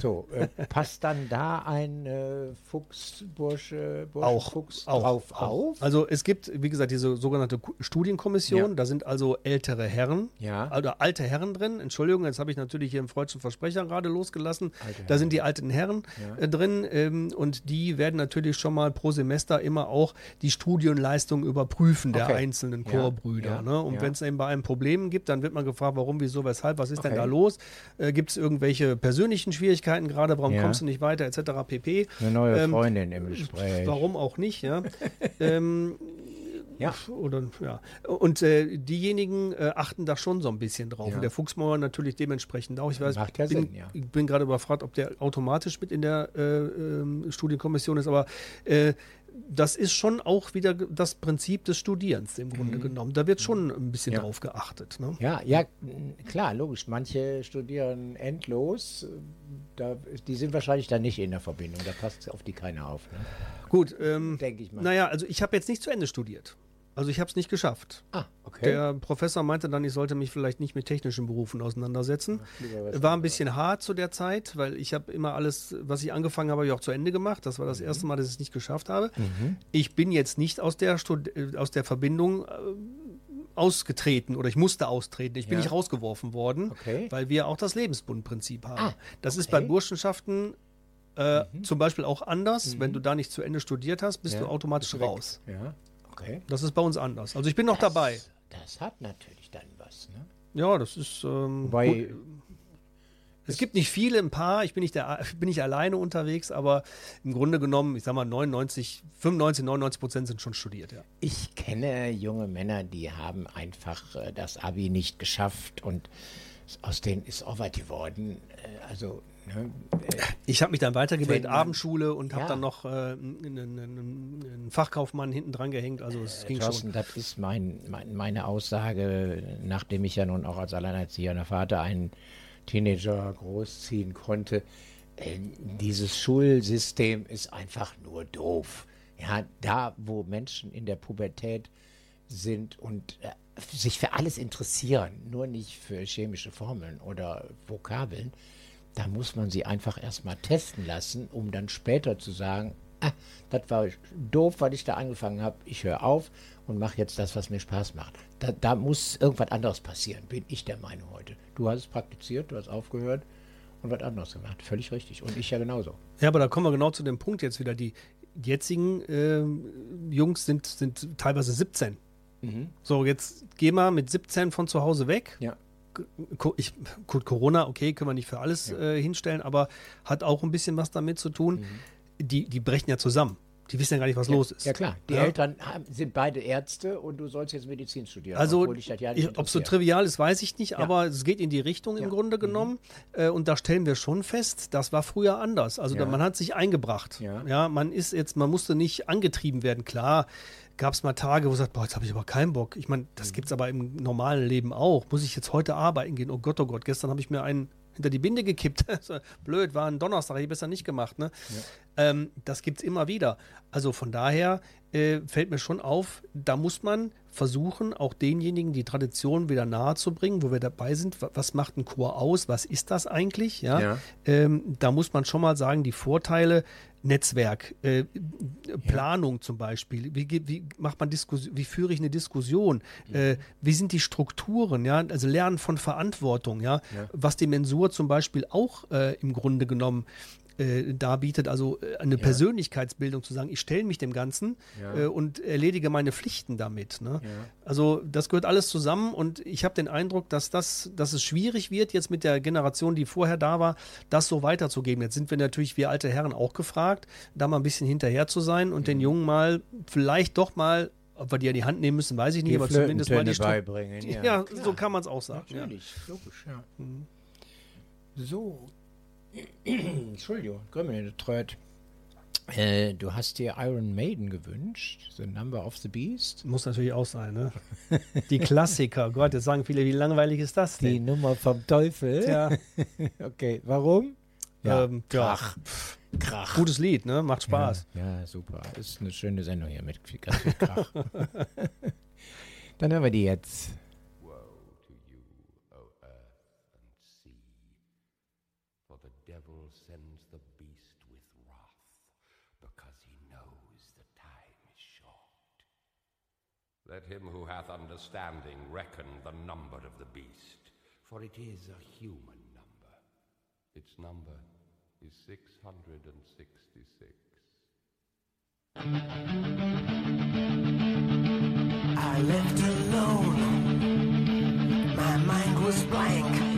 So, äh, passt dann da ein äh, Fuchsbursche, Bursche, auch, Fuchs auch, drauf auch. auf? Also es gibt, wie gesagt, diese sogenannte Studienkommission, ja. da sind also ältere Herren, ja. also alte Herren drin. Entschuldigung, jetzt habe ich natürlich hier im freudschen Versprecher gerade losgelassen. da sind die alten Herren ja. äh, drin ähm, und die werden natürlich schon mal pro Semester immer auch die Studienleistung überprüfen der okay. einzelnen Chorbrüder. Ne? Und wenn es eben bei einem Problem gibt, dann wird man gefragt, warum, wieso, weshalb, was ist okay. denn da los? Äh, gibt es irgendwelche persönlichen Schwierigkeiten gerade, warum ja. kommst du nicht weiter, etc. pp. Eine neue ähm, Freundin im Gespräch. Warum auch nicht, ja. ähm, ja. Oder, ja. Und äh, diejenigen äh, achten da schon so ein bisschen drauf. Ja. Und der Fuchsmauer natürlich dementsprechend auch. Ich weiß, Macht ja bin, Sinn, ja. Ich bin gerade überfragt, ob der automatisch mit in der äh, ähm, Studienkommission ist, aber äh, das ist schon auch wieder das Prinzip des Studierens im Grunde mhm. genommen. Da wird schon ein bisschen ja. drauf geachtet. Ne? Ja, ja, klar, logisch. Manche studieren endlos. Da, die sind wahrscheinlich dann nicht in der Verbindung. Da passt auf die keiner auf. Ne? Gut, ähm, denke ich mal. Naja, also ich habe jetzt nicht zu Ende studiert. Also ich habe es nicht geschafft. Ah, okay. Der Professor meinte dann, ich sollte mich vielleicht nicht mit technischen Berufen auseinandersetzen. War ein bisschen hart zu der Zeit, weil ich habe immer alles, was ich angefangen habe, ich auch zu Ende gemacht. Das war das mhm. erste Mal, dass ich es nicht geschafft habe. Mhm. Ich bin jetzt nicht aus der, Stud äh, aus der Verbindung äh, ausgetreten oder ich musste austreten. Ich bin nicht rausgeworfen worden, okay. weil wir auch das Lebensbundprinzip haben. Ah, das okay. ist bei Burschenschaften äh, mhm. zum Beispiel auch anders. Wenn mhm. du da nicht zu Ende studiert hast, bist ja. du automatisch raus. Ja. Okay. Das ist bei uns anders. Also ich bin noch das, dabei. Das hat natürlich dann was, ne? Ja, das ist. Ähm, Wobei, es gibt nicht viele, ein paar. Ich bin nicht, der, bin nicht alleine unterwegs, aber im Grunde genommen, ich sag mal, 99, 95, 99 Prozent sind schon studiert, ja. Ich kenne junge Männer, die haben einfach äh, das Abi nicht geschafft und aus denen ist auch was geworden. Äh, also Ne? Ich habe mich dann weitergebildet, Abendschule und habe ja. dann noch äh, einen, einen, Fachkaufmann hinten dran gehängt. Also es äh, ging Thorsten, schon. Das ist mein, mein, meine Aussage, nachdem ich ja nun auch als alleinerziehender Vater einen Teenager großziehen konnte. Äh, dieses Schulsystem ist einfach nur doof. Ja, da, wo Menschen in der Pubertät sind und äh, sich für alles interessieren, nur nicht für chemische Formeln oder Vokabeln, da muss man sie einfach erstmal testen lassen, um dann später zu sagen, ah, das war doof, weil ich da angefangen habe, ich höre auf und mache jetzt das, was mir Spaß macht. Da, da, muss irgendwas anderes passieren, bin ich der Meinung heute. Du hast es praktiziert, du hast aufgehört und was anderes gemacht. Völlig richtig. Und ich ja genauso. Ja, aber da kommen wir genau zu dem Punkt jetzt wieder. Die jetzigen äh, Jungs sind, sind teilweise 17. Mhm. So, jetzt geh mal mit 17 von zu Hause weg. Ja ich, gut, Corona, okay, können wir nicht für alles ja. äh, hinstellen, aber hat auch ein bisschen was damit zu tun. Mhm. Die, die brechen ja zusammen. Die wissen ja gar nicht, was ja, los ist. Ja klar, die ja. Eltern haben, sind beide Ärzte und du sollst jetzt Medizin studieren. Also, ob es so trivial ist, weiß ich nicht, ja. aber es geht in die Richtung im Grunde mhm. genommen. Mhm. Und da stellen wir schon fest, das war früher anders. Also man hat sich eingebracht. Ja. man ist jetzt, man musste nicht angetrieben werden. Klar, gab es mal Tage, wo ich sagt, boah, jetzt habe ich aber keinen Bock. Ich meine, das mhm. gibt es aber im normalen Leben auch. Muss ich jetzt heute arbeiten gehen? Oh Gott, oh Gott, gestern habe ich mir einen hinter die Binde gekippt. Blöd, war ein Donnerstag, hätte ich besser nicht gemacht. Ne? Ja. Ähm, das gibt es immer wieder. Also von daher äh, fällt mir schon auf, da muss man versuchen, auch denjenigen die Tradition wieder nahe zu bringen, wo wir dabei sind. Was macht ein Chor aus? Was ist das eigentlich? Ja? ja. Ähm, da muss man schon mal sagen, die Vorteile Netzwerk, äh, Planung ja. zum Beispiel. Wie, wie, macht man Diskussion, wie führe ich eine Diskussion? Mhm. Äh, wie sind die Strukturen? Ja, also Lernen von Verantwortung. Ja, ja. was die Mensur zum Beispiel auch äh, im Grunde genommen äh, darbietet, also äh, eine ja. Persönlichkeitsbildung zu sagen, ich stelle mich dem Ganzen ja. äh, und erledige meine Pflichten damit. Ne? Ja. Also das gehört alles zusammen und ich habe den Eindruck, dass das, dass es schwierig wird, jetzt mit der Generation, die vorher da war, das so weiterzugeben. Jetzt sind wir natürlich, wir alte Herren, auch gefragt, da mal ein bisschen hinterher zu sein und den mhm. Jungen mal vielleicht doch mal ob wir die an die Hand nehmen müssen, weiß ich nicht, die aber zumindest mal die beibringen. Ja, ja so kann man es auch sagen. Natürlich, logisch, ja. Mhm. So, Entschuldigung, Grimmel, Tröd. Äh, du hast dir Iron Maiden gewünscht, The Number of the Beast. Muss natürlich auch sein, ne? Die Klassiker. Gott, jetzt sagen viele, wie langweilig ist das denn? Die Nummer vom Teufel. Ja. okay, warum? Ja, ähm, Krach. Ja. Krach. Gutes Lied, ne? Macht Spaß. Ja, ja, super. Ist eine schöne Sendung hier mit ganz viel Krach. Dann hören wir die jetzt. Him who hath understanding reckon the number of the beast, for it is a human number. Its number is 666. I left alone. My mind was blank.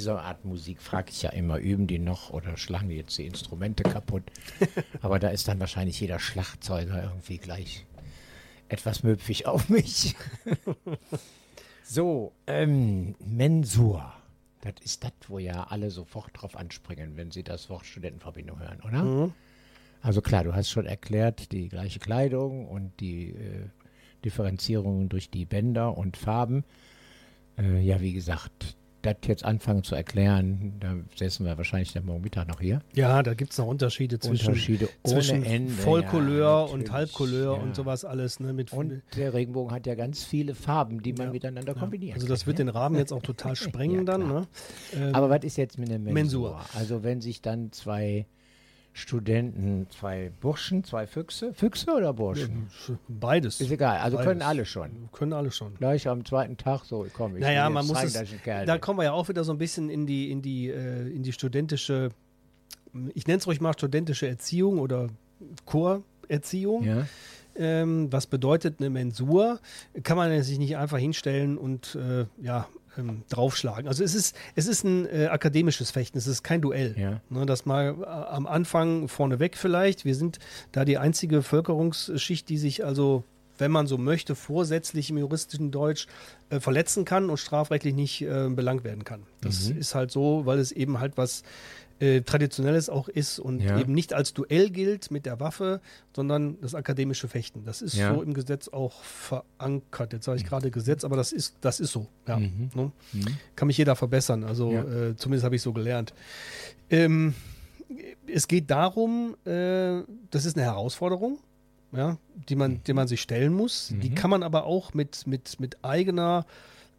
Dieser Art Musik frage ich ja immer, üben die noch oder schlagen die jetzt die Instrumente kaputt? Aber da ist dann wahrscheinlich jeder Schlagzeuger irgendwie gleich etwas müpfig auf mich. so, ähm, Mensur. Das ist das, wo ja alle sofort drauf anspringen, wenn sie das Wort Studentenverbindung hören, oder? Mhm. Also klar, du hast schon erklärt, die gleiche Kleidung und die äh, Differenzierungen durch die Bänder und Farben. Äh, ja, wie gesagt, das jetzt anfangen zu erklären, da säßen wir wahrscheinlich dann morgen Mittag noch hier. Ja, da gibt es noch Unterschiede zwischen, Unterschiede ohne zwischen Ende, Vollcouleur ja, und Halbcouleur ja. und sowas alles. Ne, mit, Und der Regenbogen hat ja ganz viele Farben, die man Ja. miteinander kombinieren also kann. das wird ja? den Rahmen jetzt auch total sprengen dann. Ne? Ähm, Aber was ist jetzt mit einem Mensur? Mensur. Also wenn sich dann zwei Studenten, zwei Burschen, zwei Füchse, Füchse oder Burschen? beides. Ist egal, also Beides. können alle schon. Können alle schon. Gleich am zweiten Tag so, komm, ich Naja, man muss zeigen, es. Da kommen wir ja auch wieder so ein bisschen in die, in die, äh, in die studentische, ich nenne es ruhig mal studentische Erziehung oder Chorerziehung. Ja, Ähm, was bedeutet eine Mensur? Kann man sich nicht einfach hinstellen und äh, ja, ähm, draufschlagen. Also es ist, es ist ein äh, akademisches Fechten, es ist kein Duell. Ja. Ne, das mal äh, am Anfang vorneweg vielleicht. Wir sind da die einzige Bevölkerungsschicht, die sich also, wenn man so möchte, vorsätzlich im juristischen Deutsch äh, verletzen kann und strafrechtlich nicht äh, belangt werden kann. Das Mhm. ist halt so, weil es eben halt was äh, Traditionelles auch ist und Ja. eben nicht als Duell gilt mit der Waffe, sondern das akademische Fechten. Das ist Ja. so im Gesetz auch verankert. Jetzt sage ich gerade Gesetz, aber das ist, das ist so. Ja. Mhm. Ne? Mhm. Kann mich jeder verbessern. Also äh, zumindest habe ich so gelernt. Ähm, es geht darum, äh, das ist eine Herausforderung, ja, die, man, die man sich stellen muss. Die Mhm. kann man aber auch mit, mit, mit eigener,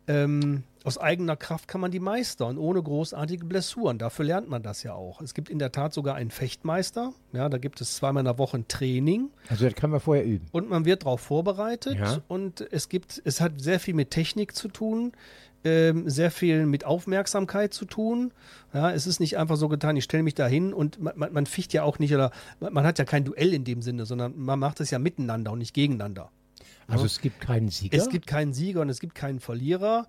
ähm, aus eigener Kraft kann man die meistern, ohne großartige Blessuren. Dafür lernt man das ja auch. Es gibt in der Tat sogar einen Fechtmeister. Ja, da gibt es zweimal in der Woche ein Training. Also das kann man vorher üben. Und man wird darauf vorbereitet Ja. und es gibt, es hat sehr viel mit Technik zu tun, ähm, sehr viel mit Aufmerksamkeit zu tun. Ja, es ist nicht einfach so getan, ich stelle mich da hin und man, man, man ficht ja auch nicht oder man, man hat ja kein Duell in dem Sinne, sondern man macht es ja miteinander und nicht gegeneinander. Also es gibt keinen Sieger. Es gibt keinen Sieger und es gibt keinen Verlierer.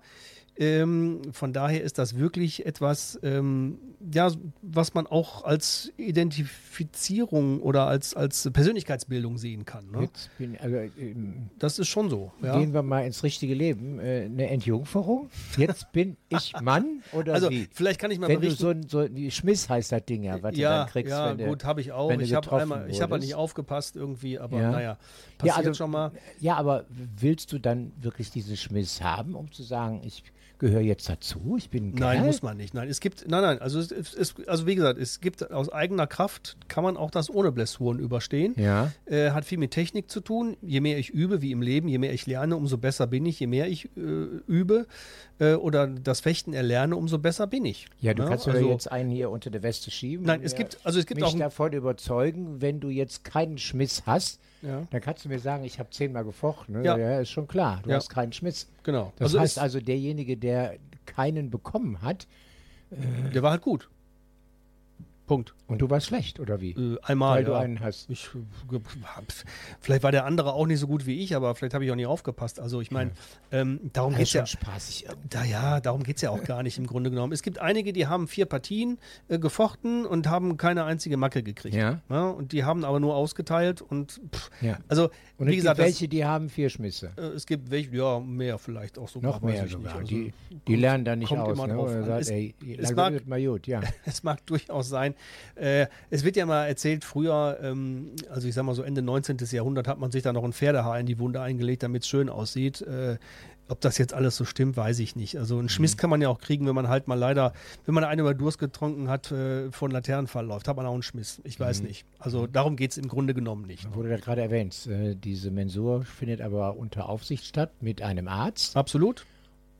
Ähm, von daher ist das wirklich etwas, ähm, ja, was man auch als Identifizierung oder als, als Persönlichkeitsbildung sehen kann. Ne? Jetzt bin, also, ähm, Das ist schon so. Ja. Gehen wir mal ins richtige Leben. Äh, eine Entjungferung. Jetzt bin ich Mann oder Also wie? vielleicht kann ich mal Wenn du berichten. so ein, so Schmiss heißt das Ding ja, was du ja, dann kriegst, ja, wenn du, gut, habe ich auch. du Ich habe einmal, ich habe halt nicht aufgepasst irgendwie, aber Ja. naja, passiert Ja, also- schon mal. Ja, aber willst du dann wirklich diesen Schmiss haben, um zu sagen, ich gehöre jetzt dazu, ich bin ein Nein, muss man nicht. Nein, es gibt, nein, nein, also es, es, es, also wie gesagt, es gibt aus eigener Kraft kann man auch das ohne Blessuren überstehen. Ja. Äh, hat viel mit Technik zu tun. Je mehr ich übe, wie im Leben, je mehr ich lerne, umso besser bin ich. Je mehr ich äh, übe äh, oder das Fechten erlerne, umso besser bin ich. Ja, du Ne? kannst mir also, jetzt einen hier unter der Weste schieben. Nein, es gibt, also es gibt mich auch, ein- davon überzeugen, wenn du jetzt keinen Schmiss hast, ja, dann kannst du mir sagen, ich habe zehnmal gefochten. Ne? Ja. Ja. ist schon klar. Du Ja. hast keinen Schmiss. genau. Das also heißt also, derjenige, der keinen bekommen hat, der war halt gut. Punkt. und du warst schlecht, oder wie? Äh, einmal. Weil du ja. einen hast. Ich, äh, vielleicht war der andere auch nicht so gut wie ich, aber vielleicht habe ich auch nicht aufgepasst. Also ich meine, ähm, darum Also geht es ja. spaßig irgendwie. Da, ja, darum geht es ja auch gar nicht im Grunde genommen. Es gibt einige, die haben vier Partien äh, gefochten und haben keine einzige Macke gekriegt. Ja. und die haben aber nur ausgeteilt und pff, Ja. also Und wie es gesagt, gibt welche, die haben vier Schmisse. äh, es gibt welche, ja, mehr vielleicht auch sogar. Noch mehr sogar. Nicht. die, Also, die lernen da nicht aus. Ne? sagt, Es- ey, es mag- mal gut, ja. es mag durchaus sein. Äh, es wird ja mal erzählt, früher, ähm, also ich sag mal so Ende 19. Jahrhundert, hat man sich da noch ein Pferdehaar in die Wunde eingelegt, damit es schön aussieht. Äh, ob das jetzt alles so stimmt, weiß ich nicht. Also einen Mhm. Schmiss kann man ja auch kriegen, wenn man halt mal leider, wenn man eine über Durst getrunken hat, äh, von Laternenfall läuft, hat man auch einen Schmiss. Ich weiß Mhm. nicht. Also darum geht es im Grunde genommen nicht. Wurde das gerade erwähnt. Äh, diese Mensur findet aber unter Aufsicht statt mit einem Arzt Absolut?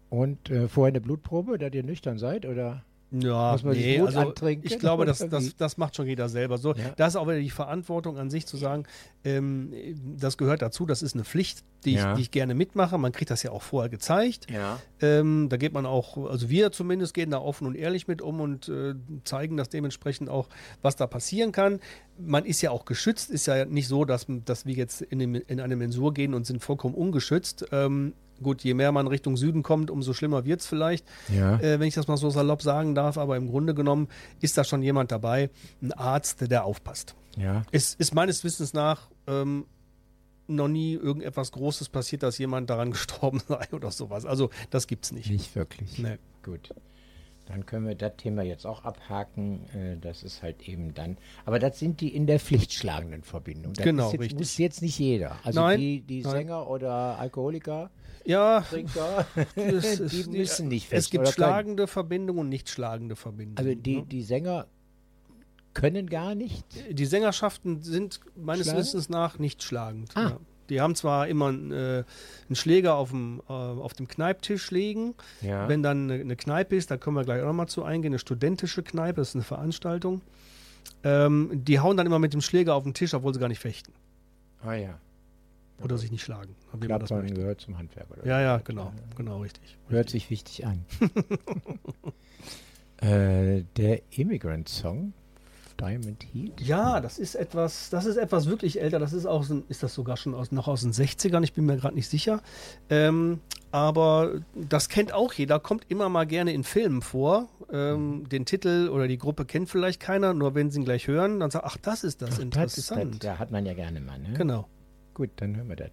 und äh, vorher eine Blutprobe, da ihr nüchtern seid, oder? Ja, nee, also ich glaube, das, das, das macht schon jeder selber. So, Ja. Da ist auch wieder die Verantwortung an sich zu sagen, ähm, das gehört dazu, das ist eine Pflicht, die ich, Ja. die ich gerne mitmache. Man kriegt das ja auch vorher gezeigt. Ja. Ähm, da geht man auch, also wir zumindest gehen da offen und ehrlich mit um und äh, zeigen das dementsprechend auch, was da passieren kann. Man ist ja auch geschützt, ist ja nicht so, dass, dass wir jetzt in, dem, in eine Mensur gehen und sind vollkommen ungeschützt. Ähm, Gut, je mehr man Richtung Süden kommt, umso schlimmer wird es vielleicht, Ja. äh, wenn ich das mal so salopp sagen darf. Aber im Grunde genommen ist da schon jemand dabei, ein Arzt, der, aufpasst. Ja. Es ist meines Wissens nach ähm, noch nie irgendetwas Großes passiert, dass jemand daran gestorben sei oder sowas. Also das gibt's nicht. Nicht wirklich. Nee. Gut. Dann können wir das Thema jetzt auch abhaken. Äh, Das ist halt eben dann. Aber das sind die in der Pflicht schlagenden Verbindungen. Das Genau, ist jetzt, richtig. muss jetzt nicht jeder. Also Nein, die, die nein. Sänger oder Alkoholiker, Ja, es die ist- müssen nicht es fest. gibt schlagende Verbindungen und nicht schlagende Verbindungen. Also die, ne? die Sänger können gar nicht. Die Sängerschaften sind meines Schlagend? Wissens nach nicht schlagend. Ah. Ja. Die haben zwar immer einen, äh, einen Schläger auf dem, äh, auf dem Kneiptisch liegen. Ja. Wenn dann eine, eine Kneipe ist, da können wir gleich auch nochmal zu eingehen, eine studentische Kneipe, das ist eine Veranstaltung. Ähm, die hauen dann immer mit dem Schläger auf den Tisch, obwohl sie gar nicht fechten ah ja. Oder sich nicht schlagen. das Klappern gehört zum Handwerk. Oder Ja, ja, genau, genau, richtig. Hört sich wichtig an. äh, der Immigrant Song, Diamond Heat. Ja, das ist etwas, das ist etwas wirklich älter. Das ist auch, ist das sogar schon aus, noch aus den 60ern. Ich bin mir gerade nicht sicher. Ähm, aber das kennt auch jeder, kommt immer mal gerne in Filmen vor. Ähm, den Titel oder die Gruppe kennt vielleicht keiner, nur wenn sie ihn gleich hören, dann sagt, ach, das ist das Das, interessant. das, da hat man ja gerne mal. Ne? Genau. Gut, dann hören wir das.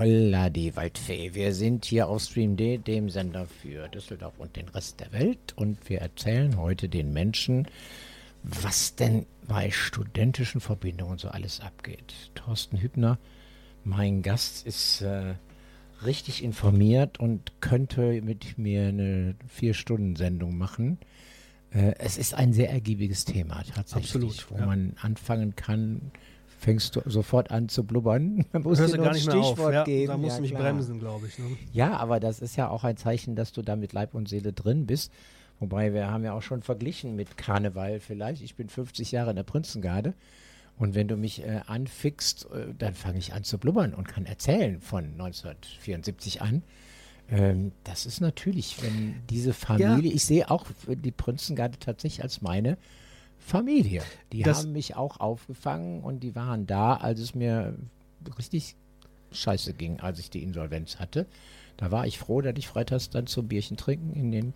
Holla die Waldfee. Wir sind hier auf Stream D, dem Sender für Düsseldorf und den Rest der Welt. Und wir erzählen heute den Menschen, was denn bei studentischen Verbindungen so alles abgeht. Thorsten Hübner, Mein Gast ist äh, richtig informiert und könnte mit mir eine Vier-Stunden-Sendung machen. Äh, es ist ein sehr ergiebiges Thema tatsächlich, Absolut, wo ja. man anfangen kann. Fängst du sofort an zu blubbern? Man muss Hörst dir gar ein nicht mehr auf. Stichwort Ja, geben. da musst Ja, du mich klar. bremsen, glaube ich. Ne? Ja, aber das ist ja auch ein Zeichen, dass du da mit Leib und Seele drin bist. Wobei wir haben ja auch schon verglichen mit Karneval vielleicht. Ich bin 50 Jahre in der Prinzengarde. Und wenn du mich äh, anfickst, äh, dann fange ich an zu blubbern und kann erzählen von 1974 an. Ähm, das ist natürlich, wenn diese Familie, ich sehe auch die Prinzengarde tatsächlich als meine Familie. Die Das- haben mich auch aufgefangen und die waren da, als es mir richtig scheiße ging, als ich die Insolvenz hatte. Da war ich froh, dass ich freitags dann zum Bierchen trinken in, den,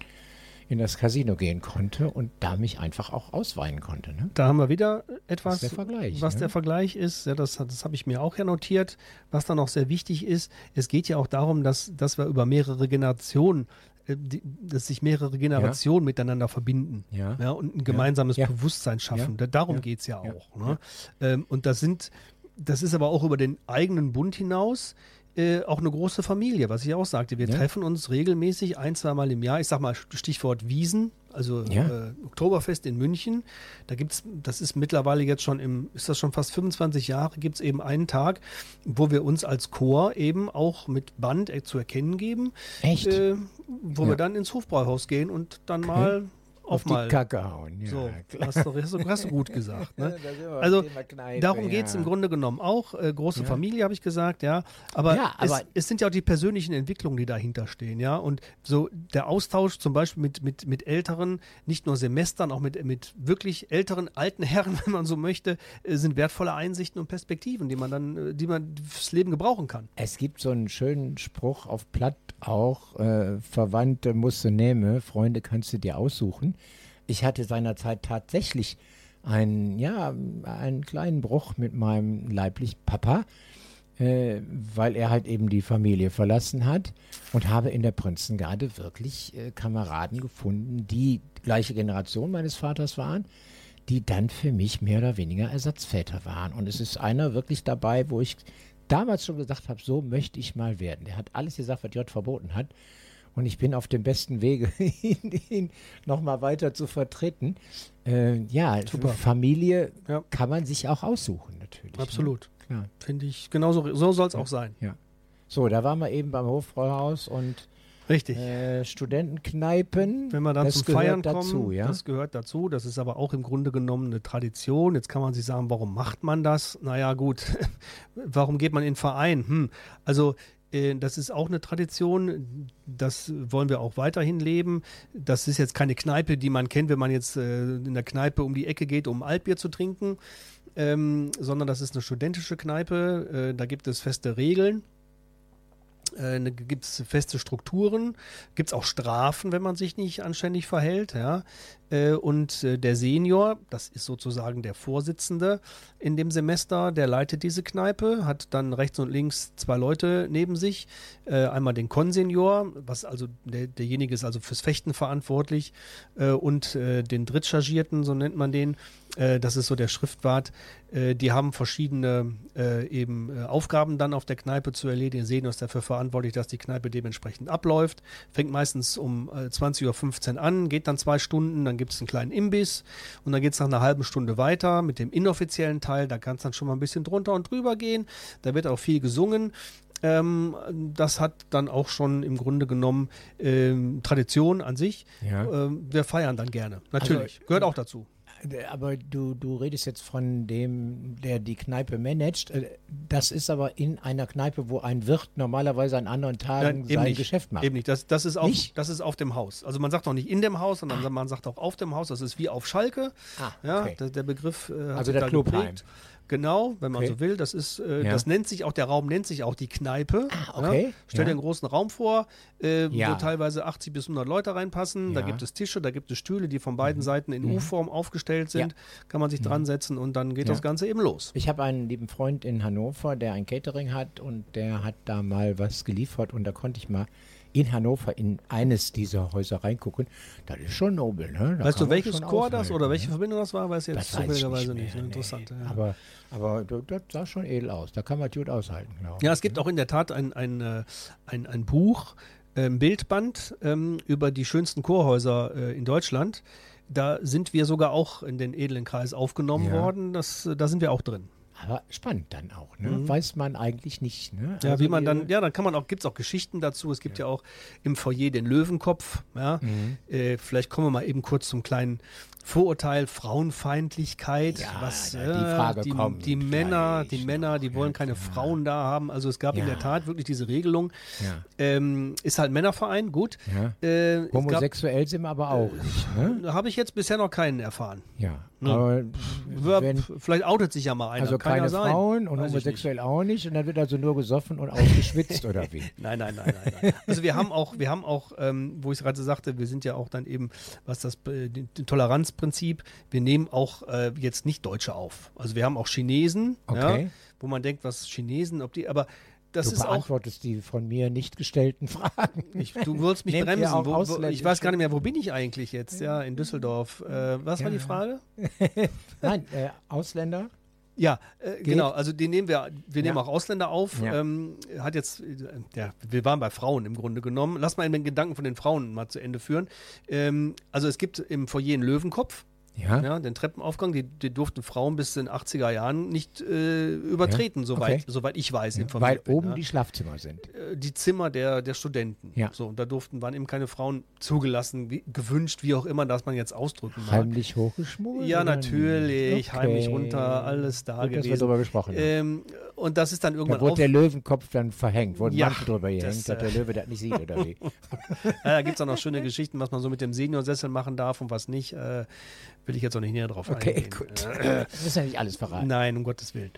in das Casino gehen konnte und da mich einfach auch ausweinen konnte. Ne? Da haben wir wieder etwas, der Vergleich, was ne? der Vergleich ist. Ja, das das habe ich mir auch ja notiert. Was dann auch sehr wichtig ist, es geht ja auch darum, dass, dass wir über mehrere Generationen, die, dass sich mehrere Generationen miteinander verbinden Ja. ja, und ein gemeinsames Ja. Bewusstsein schaffen. Ja. Da, darum Ja. geht es ja Ja. auch. Ne? Ähm, und das sind, das ist aber auch über den eigenen Bund hinaus. Äh, auch eine große Familie, was ich auch sagte. Wir Ja. treffen uns regelmäßig ein, zweimal im Jahr. Ich sag mal Stichwort Wiesen, also Ja. äh, Oktoberfest in München. Da gibt's, das ist mittlerweile jetzt schon im, ist das schon fast 25 Jahre, gibt es eben einen Tag, wo wir uns als Chor eben auch mit Band äh, zu erkennen geben. Echt? Äh, wo Ja. wir dann ins Hofbräuhaus gehen und dann mal auf, Auf mal. die Kacke hauen. Ja, so, hast du, hast, du, hast du gut gesagt. Ne? Also Kneipe, darum ja. geht es im Grunde genommen auch. Äh, große Ja. Familie habe ich gesagt, ja. Aber, Ja, aber- es, es sind ja auch die persönlichen Entwicklungen, die dahinter stehen, ja. Und so der Austausch zum Beispiel mit, mit, mit älteren, nicht nur Semestern, auch mit, mit wirklich älteren, alten Herren, wenn man so möchte, äh, sind wertvolle Einsichten und Perspektiven, die man dann, äh, die man fürs Leben gebrauchen kann. Es gibt so einen schönen Spruch auf Platt auch, äh, Verwandte musst du nehmen, Freunde kannst du dir aussuchen. Ich hatte seinerzeit tatsächlich einen, ja, einen kleinen Bruch mit meinem leiblichen Papa, äh, weil er halt eben die Familie verlassen hat und habe in der Prinzengarde wirklich äh, Kameraden gefunden, die gleiche Generation meines Vaters waren, die dann für mich mehr oder weniger Ersatzväter waren. Und es ist einer wirklich dabei, wo ich damals schon gesagt habe, so möchte ich mal werden. Der hat alles gesagt, was J verboten hat. Und ich bin auf dem besten Wege, ihn, ihn nochmal weiter zu vertreten. Äh, ja, Super. Familie Ja. kann man sich auch aussuchen, natürlich. Absolut. Ne? Klar. Finde ich, genauso so soll es auch sein. Ja. So, da waren wir eben beim Hofbräuhaus und Richtig. äh, Studentenkneipen. Wenn wir dann das zum Feiern dazu, kommen, ja. das gehört dazu. Das ist aber auch im Grunde genommen eine Tradition. Jetzt kann man sich sagen, warum macht man das? Naja, gut, warum geht man in den Verein? Hm. Also, äh, das ist auch eine Tradition. Das wollen wir auch weiterhin leben. Das ist jetzt keine Kneipe, die man kennt, wenn man jetzt äh, in der Kneipe um die Ecke geht, um Altbier zu trinken. Ähm, sondern das ist eine studentische Kneipe. Äh, da gibt es feste Regeln. Äh, gibt es feste Strukturen, gibt es auch Strafen, wenn man sich nicht anständig verhält. Ja? Äh, und äh, der Senior, das ist sozusagen der Vorsitzende in dem Semester, der leitet diese Kneipe, hat dann rechts und links zwei Leute neben sich. Äh, einmal den Konsenior, was also der, derjenige ist also fürs Fechten verantwortlich, und den Drittchargierten, so nennt man den. Das ist so der Schriftwart. Die haben verschiedene eben Aufgaben dann auf der Kneipe zu erledigen. Senior ist dafür verantwortlich, dass die Kneipe dementsprechend abläuft. Fängt meistens um äh, 20.15 Uhr an, geht dann zwei Stunden, dann gibt es einen kleinen Imbiss und dann geht es nach einer halben Stunde weiter mit dem inoffiziellen Teil. Da kann es dann schon mal ein bisschen drunter und drüber gehen. Da wird auch viel gesungen. Ähm, das hat dann auch schon im Grunde genommen ähm, Tradition an sich. Ja. Ähm, wir feiern dann gerne. Natürlich. Also, Gehört auch dazu. Äh, Aber du, du redest jetzt von dem, der die Kneipe managt. Äh, Das ist aber in einer Kneipe, wo ein Wirt normalerweise an anderen Tagen Nein, sein nicht. Geschäft macht. Eben nicht. Das, das, ist auf, Nicht? das ist auf dem Haus. Also man sagt auch nicht in dem Haus, sondern man sagt auch auf dem Haus. Das ist wie auf Schalke. Ah, Ja, okay. der, der Begriff äh, hat Also der Clubheim. geprägt. Genau, wenn man Okay. so will. Das ist, äh, Ja. das nennt sich auch, der Raum nennt sich auch die Kneipe. Ah, okay. Ja? Stell dir Ja. einen großen Raum vor, äh, wo teilweise 80 bis 100 Leute reinpassen. Da gibt es Tische, da gibt es Stühle, die von beiden Seiten in U-Form aufgestellt sind. Kann man sich dran setzen und dann geht das Ganze eben los. Ich habe einen lieben Freund in Hannover, der ein Catering hat und der hat da mal was geliefert und da konnte ich mal in Hannover in eines dieser Häuser reingucken, das ist schon nobel. Ne? Da Weißt du, welches Chor das oder welche ne? Verbindung das war? Weiß ich jetzt zufälligerweise nicht. nicht. ne? nee. Interessant. Ja. Aber, aber das, sah schon edel aus. Da kann man gut aushalten. Ja, es gibt auch in der Tat ein, ein, äh, ein, ein Buch, ein Bildband ähm, über die schönsten Chorhäuser äh, in Deutschland. Da sind wir sogar auch in den edlen Kreis aufgenommen Ja. worden. Das, äh, da sind wir auch drin. Aber spannend dann auch, ne? Weiß man eigentlich nicht, ne? Mhm. Ja, Also wie man dann, ja, dann kann man auch, gibt es auch Geschichten dazu. Es gibt ja, auch im Foyer den Löwenkopf. Ja. Mhm. Äh, vielleicht kommen wir mal eben kurz zum kleinen Vorurteil, Frauenfeindlichkeit. Ja, was, die äh, Frage die, kommt die Männer, die Männer, die wollen ja, keine klar. Frauen da haben. Also es gab in Ja. der Tat wirklich diese Regelung. Ja. Ähm, ist halt ein Männerverein, gut. Ja. Äh, es gab- Homosexuell sind wir aber auch nicht, ne? Habe ich jetzt bisher noch keinen erfahren. Ja. Ne. Wenn, Vielleicht outet sich ja mal einer. also keine ja sein. Frauen und Weiß homosexuell auch nicht und dann wird also nur gesoffen und ausgeschwitzt oder wie? Nein, nein, nein, nein, nein. Also wir haben auch, wir haben auch, ähm, wo ich gerade sagte, wir sind ja auch dann eben, was das äh, den- den Toleranzprinzip, wir nehmen auch äh, jetzt nicht Deutsche auf. Also wir haben auch Chinesen, Okay. ja, wo man denkt, was Chinesen, ob die, aber das Du ist auch. beantwortest die von mir nicht gestellten Fragen. Ich, du wolltest mich Nehmt bremsen. Wo, wo, ich weiß gar nicht mehr, wo bin ich eigentlich jetzt? Ja, in Düsseldorf. Äh, was war die Ja. Frage? Nein, äh, Ausländer? Ja, äh, genau. Also den nehmen wir, wir nehmen Ja. auch Ausländer auf. Ja. Ähm, hat jetzt, äh, ja, wir waren bei Frauen im Grunde genommen. Lass mal den Gedanken von den Frauen mal zu Ende führen. Ähm, also es gibt im Foyer einen Löwenkopf. Ja. Ja, den Treppenaufgang, die, die durften Frauen bis in den 80er Jahren nicht äh, übertreten, Ja, soweit, okay. soweit ich weiß. Weil informiert bin, oben ja. die Schlafzimmer sind. Äh, die Zimmer der, der Studenten. Ja. So, und da durften, waren eben keine Frauen zugelassen, wie, gewünscht, wie auch immer das man jetzt ausdrücken mag. Heimlich hochgeschmort? Ja, natürlich, nicht? heimlich Okay. runter, alles da Gut, dass wir gewesen. darüber gesprochen. Ähm, und das ist dann Da irgendwann wurde auf, der Löwenkopf dann verhängt, wurde Ja, Mantel drüber gehängt, das, dass der äh, Löwe das nicht sieht, oder wie? Ja, da gibt es auch noch schöne Geschichten, was man so mit dem Seniorsessel machen darf und was nicht. Äh, will ich jetzt auch nicht näher drauf Okay, eingehen. gut. Äh, Das ist ja nicht alles verraten. nein, um Gottes Willen.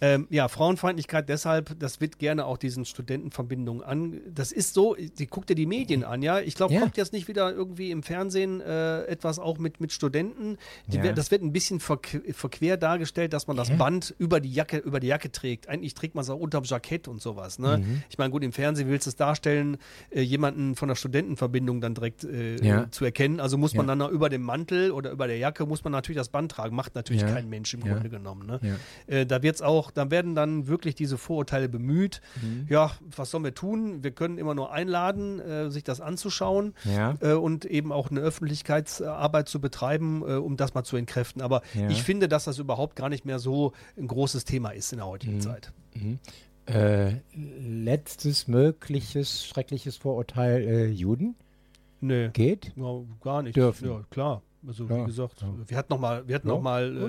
Ähm, ja, Frauenfeindlichkeit deshalb, das wird gerne auch diesen Studentenverbindungen an. Das ist so, die guckt dir die Medien an, ja. Ich glaube, Ja. kommt jetzt nicht wieder irgendwie im Fernsehen äh, etwas auch mit, mit Studenten. Die, Ja. Das wird ein bisschen verque verquer dargestellt, dass man das Hä? Band über die Jacke, über die Jacke trägt. Eigentlich trägt man es auch unterm Jackett und sowas. Ne? Mhm. Ich meine, gut, im Fernsehen willst du es darstellen, äh, jemanden von der Studentenverbindung dann direkt äh, Ja. zu erkennen. Also muss man Ja. dann über dem Mantel oder über der Jacke muss man natürlich das Band tragen. Macht natürlich Ja. kein Mensch im Ja. Grunde genommen. Ne? Ja. Äh, da wird's auch, da werden dann wirklich diese Vorurteile bemüht. Mhm. Ja, was sollen wir tun? Wir können immer nur einladen, äh, sich das anzuschauen Ja. äh, und eben auch eine Öffentlichkeitsarbeit zu betreiben, äh, um das mal zu entkräften. Aber Ja. ich finde, dass das überhaupt gar nicht mehr so ein großes Thema ist in der heutigen Mhm. Zeit. Äh, letztes mögliches schreckliches Vorurteil: äh, Juden Nö. geht. Ja, gar nicht. Dürfen. Ja, klar. Also Ja, wie gesagt, ja. wir hatten noch mal, wir hatten Ja, noch mal, äh,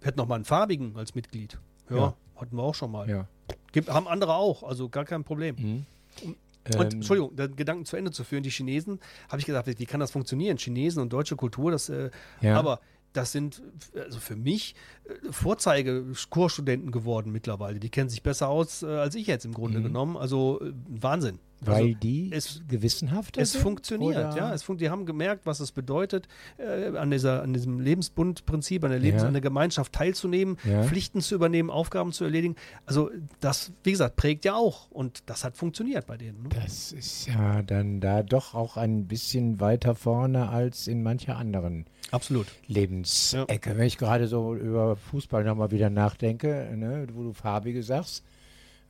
wir hatten noch mal einen farbigen als Mitglied. Ja. Hatten wir auch schon mal. Ja. Gibt, haben andere auch, also gar kein Problem. Mhm. Und Ähm, Entschuldigung, den Gedanken zu Ende zu führen, die Chinesen, habe ich gedacht, wie kann das funktionieren? Chinesen und deutsche Kultur, das, äh, Ja. aber das sind also für mich Vorzeige-Chorstudenten geworden mittlerweile. Die kennen sich besser aus äh, als ich jetzt im Grunde Mhm. genommen. Also äh, Wahnsinn. Weil also, die es- gewissenhafter es sind? funktioniert, Oder- ja. Es fun die haben gemerkt, was es bedeutet, äh, an, dieser, an diesem Lebensbundprinzip, an der, Lebens Ja. an der Gemeinschaft teilzunehmen, Ja. Pflichten zu übernehmen, Aufgaben zu erledigen. Also das, wie gesagt, prägt ja auch. Und das hat funktioniert bei denen. Ne? Das ist ja dann da doch auch ein bisschen weiter vorne als in mancher anderen Absolut. Lebensecke. Wenn ich gerade so über Fußball nochmal wieder nachdenke, ne, wo du farbige sagst,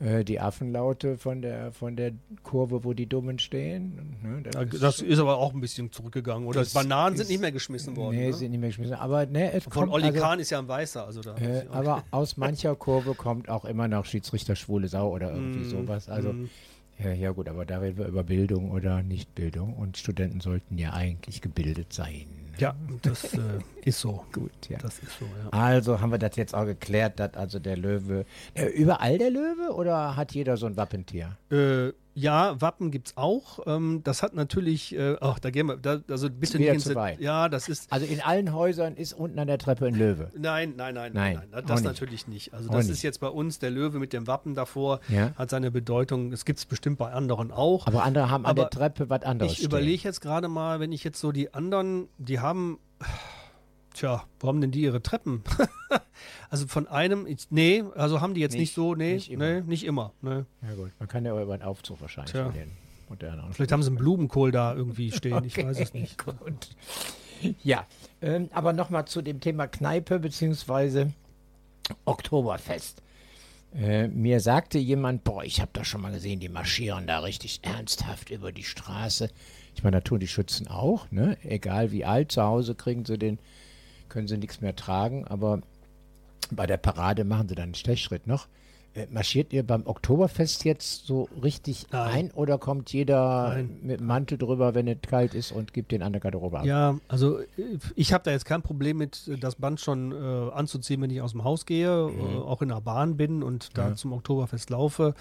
äh, die Affenlaute von der von der Kurve, wo die Dummen stehen. Ne, Ja, Das ist aber auch ein bisschen zurückgegangen. Oder Das Bananen sind ist- nicht mehr geschmissen worden. Nee, ne? sind nicht mehr geschmissen. Aber ne, es Von kommt Olli also, Kahn ist ja ein Weißer. Also da äh, aber aus mancher Kurve kommt auch immer noch Schiedsrichter schwule Sau oder irgendwie Mm, sowas. Also mm. ja, ja gut, aber da reden wir über Bildung oder Nichtbildung und Studenten sollten ja eigentlich gebildet sein. Ja, das äh, ist so. Gut, ja. Das ist so, ja. Also haben wir das jetzt auch geklärt, dass also der Löwe. Äh, überall der Löwe oder hat jeder so ein Wappentier? Äh, ja, Wappen gibt's auch. Ähm, das hat natürlich, äh, ach, da gehen wir, da, also bitte wieder nicht zu ins- weit. Ja, das ist, Also in allen Häusern ist unten an der Treppe ein Löwe. Nein, nein, nein, Nein, nein, das natürlich nicht. Also das ist jetzt bei uns der Löwe mit dem Wappen davor, Ja. hat seine Bedeutung. Es gibt es bestimmt bei anderen auch. Aber andere haben an der Treppe was anderes. ich überlege jetzt gerade mal, wenn ich jetzt so die anderen, die haben, tja, wo haben denn die ihre Treppen? also von einem, ich, nee, also haben die jetzt nicht, Nicht- so, nee, nicht immer. nee, nicht immer. Nee. Ja gut, man kann ja über einen Aufzug wahrscheinlich Tja. gehen. moderner. Vielleicht haben sie einen Blumenkohl da irgendwie stehen, ich weiß es nicht. Gut. Ja, ähm, aber nochmal zu dem Thema Kneipe bzw. Oktoberfest. Äh, mir sagte jemand, boah, ich habe das schon mal gesehen, die marschieren da richtig ernsthaft über die Straße. Ich meine, da tun die Schützen auch, ne? Egal wie alt, zu Hause kriegen sie den, können sie nichts mehr tragen, aber bei der Parade machen sie dann einen Stechschritt noch. Äh, marschiert ihr beim Oktoberfest jetzt so richtig Nein. ein oder kommt jeder Nein. mit dem Mantel drüber, wenn es kalt ist und gibt den an der Garderobe ab? Ja, also äh, ich habe da jetzt kein Problem mit, äh, das Band schon äh, anzuziehen, wenn ich aus dem Haus gehe, äh, auch in der Bahn bin und da Ja. zum Oktoberfest laufe.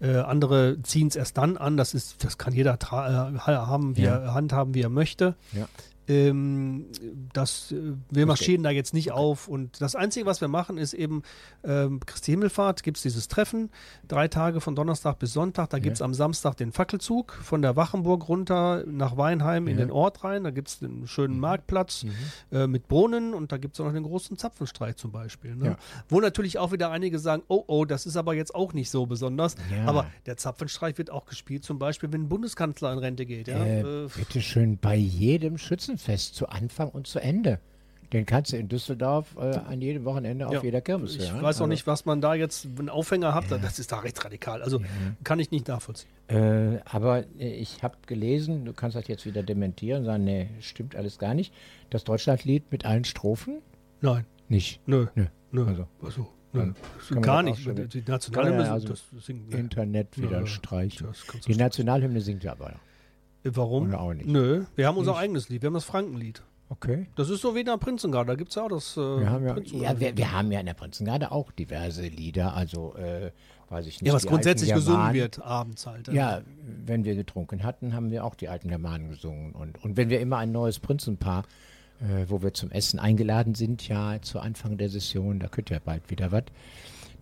Andere ziehen es erst dann an. Das ist, das kann jeder haben, wie Ja. er handhaben, wie er möchte. Ja. Ähm, das, äh, wir marschieren da jetzt nicht auf und das Einzige, was wir machen, ist eben ähm, Christi Himmelfahrt, gibt es dieses Treffen, drei Tage von Donnerstag bis Sonntag, da gibt es am Samstag den Fackelzug von der Wachenburg runter nach Weinheim in Ja. den Ort rein, da gibt es einen schönen Marktplatz äh, mit Brunnen und da gibt es auch noch den großen Zapfenstreich zum Beispiel. Ne? Ja. Wo natürlich auch wieder einige sagen, oh oh, das ist aber jetzt auch nicht so besonders, Ja. aber der Zapfenstreich wird auch gespielt, zum Beispiel, wenn ein Bundeskanzler in Rente geht. Ja? Äh, Äh, bitte schön bei jedem Schützenfest zu Anfang und zu Ende. Den kannst du in Düsseldorf äh, an jedem Wochenende auf Ja. jeder Kirmes Ich hören. weiß auch Also, nicht, was man da jetzt einen Aufhänger hat. Das ist da rechtsradikal. Also kann ich nicht nachvollziehen. Äh, aber äh, ich habe gelesen, du kannst das jetzt wieder dementieren, sagen, nee, stimmt alles gar nicht. Das Deutschlandlied mit allen Strophen? Nein, Nicht. nö, Nö. nö. Also, Also, nö. Gar nicht. Die Nationalhymne, Ja, ja, also das ne. Internet wieder Ja, ja. streichen. Die. Nationalhymne singt ja aber. Äh, Warum? Oder auch nicht. Nö, wir haben unser Nicht. eigenes Lied. Wir haben das Frankenlied. Okay. Das ist so wie in der Prinzengarde. Da gibt es ja auch das. Äh, Wir haben ja, ja wir, wir haben ja in der Prinzengarde auch diverse Lieder, also äh, weiß ich nicht. ja, was grundsätzlich alten gesungen Germanen. wird abends halt. Ja, wenn wir getrunken hatten, haben wir auch die alten Germanen gesungen. Und, und wenn wir immer ein neues Prinzenpaar, äh, wo wir zum Essen eingeladen sind, ja, zu Anfang der Session, da könnt ihr bald wieder was,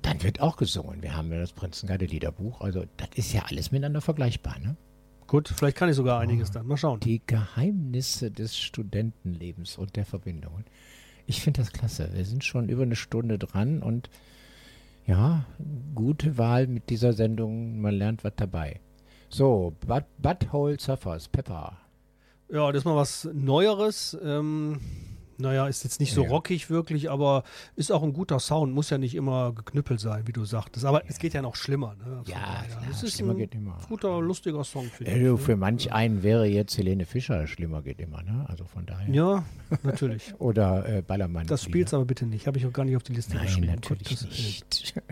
dann wird auch gesungen. Wir haben ja das Prinzengarde Liederbuch, also das ist ja alles miteinander vergleichbar, ne? Gut, vielleicht kann ich sogar einiges dann. Mal schauen. Die Geheimnisse des Studentenlebens und der Verbindungen. Ich finde das klasse. Wir sind schon über eine Stunde dran und ja, gute Wahl mit dieser Sendung. Man lernt was dabei. So, Butt, Butthole Surfers, Pepper. Ja, das ist mal was Neueres. Ähm, naja, ist jetzt nicht so Ja. rockig wirklich, aber ist auch ein guter Sound. Muss ja nicht immer geknüppelt sein, wie du sagtest. Aber es geht ja noch schlimmer. Ne? Ja, ja, es ist schlimmer ein geht immer. guter, lustiger Song für du, für manch einen wäre jetzt Helene Fischer schlimmer geht immer, ne? Also von daher. Ja, natürlich. Oder äh, Ballermann. Das spielt's aber bitte nicht. Habe ich auch gar nicht auf die Liste Nein, geschrieben. natürlich Willen. nicht.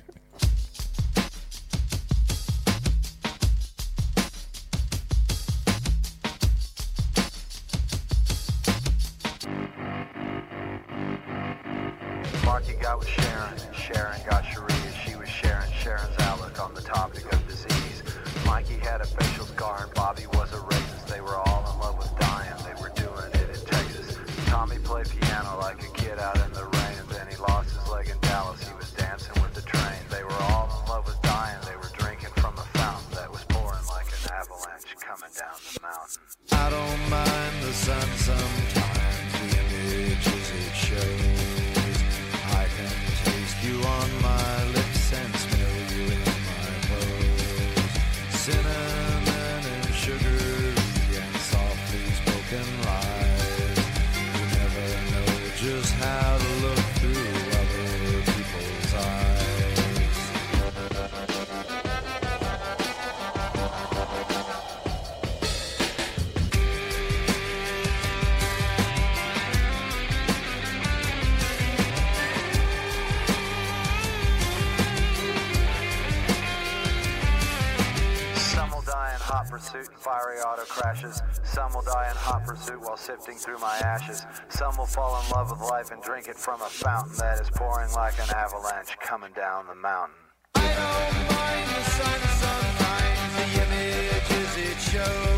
sifting through my ashes. Some will fall in love with life and drink it from a fountain that is pouring like an avalanche coming down the mountain. I don't mind the sun sometimes, the images it shows.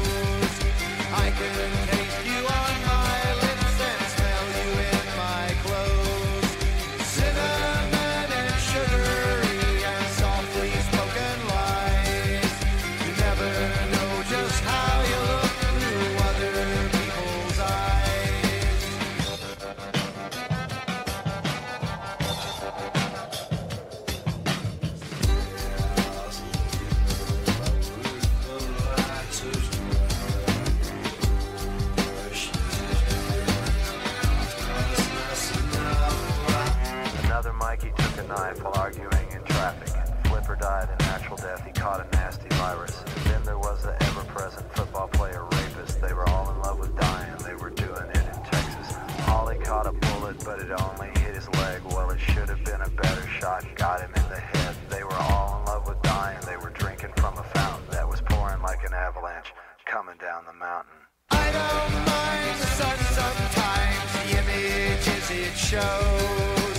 Shot. Got him in the head. They were all in love with dying. They were drinking from a fountain that was pouring like an avalanche coming down the mountain. I don't mind the sun sometimes, the images it shows.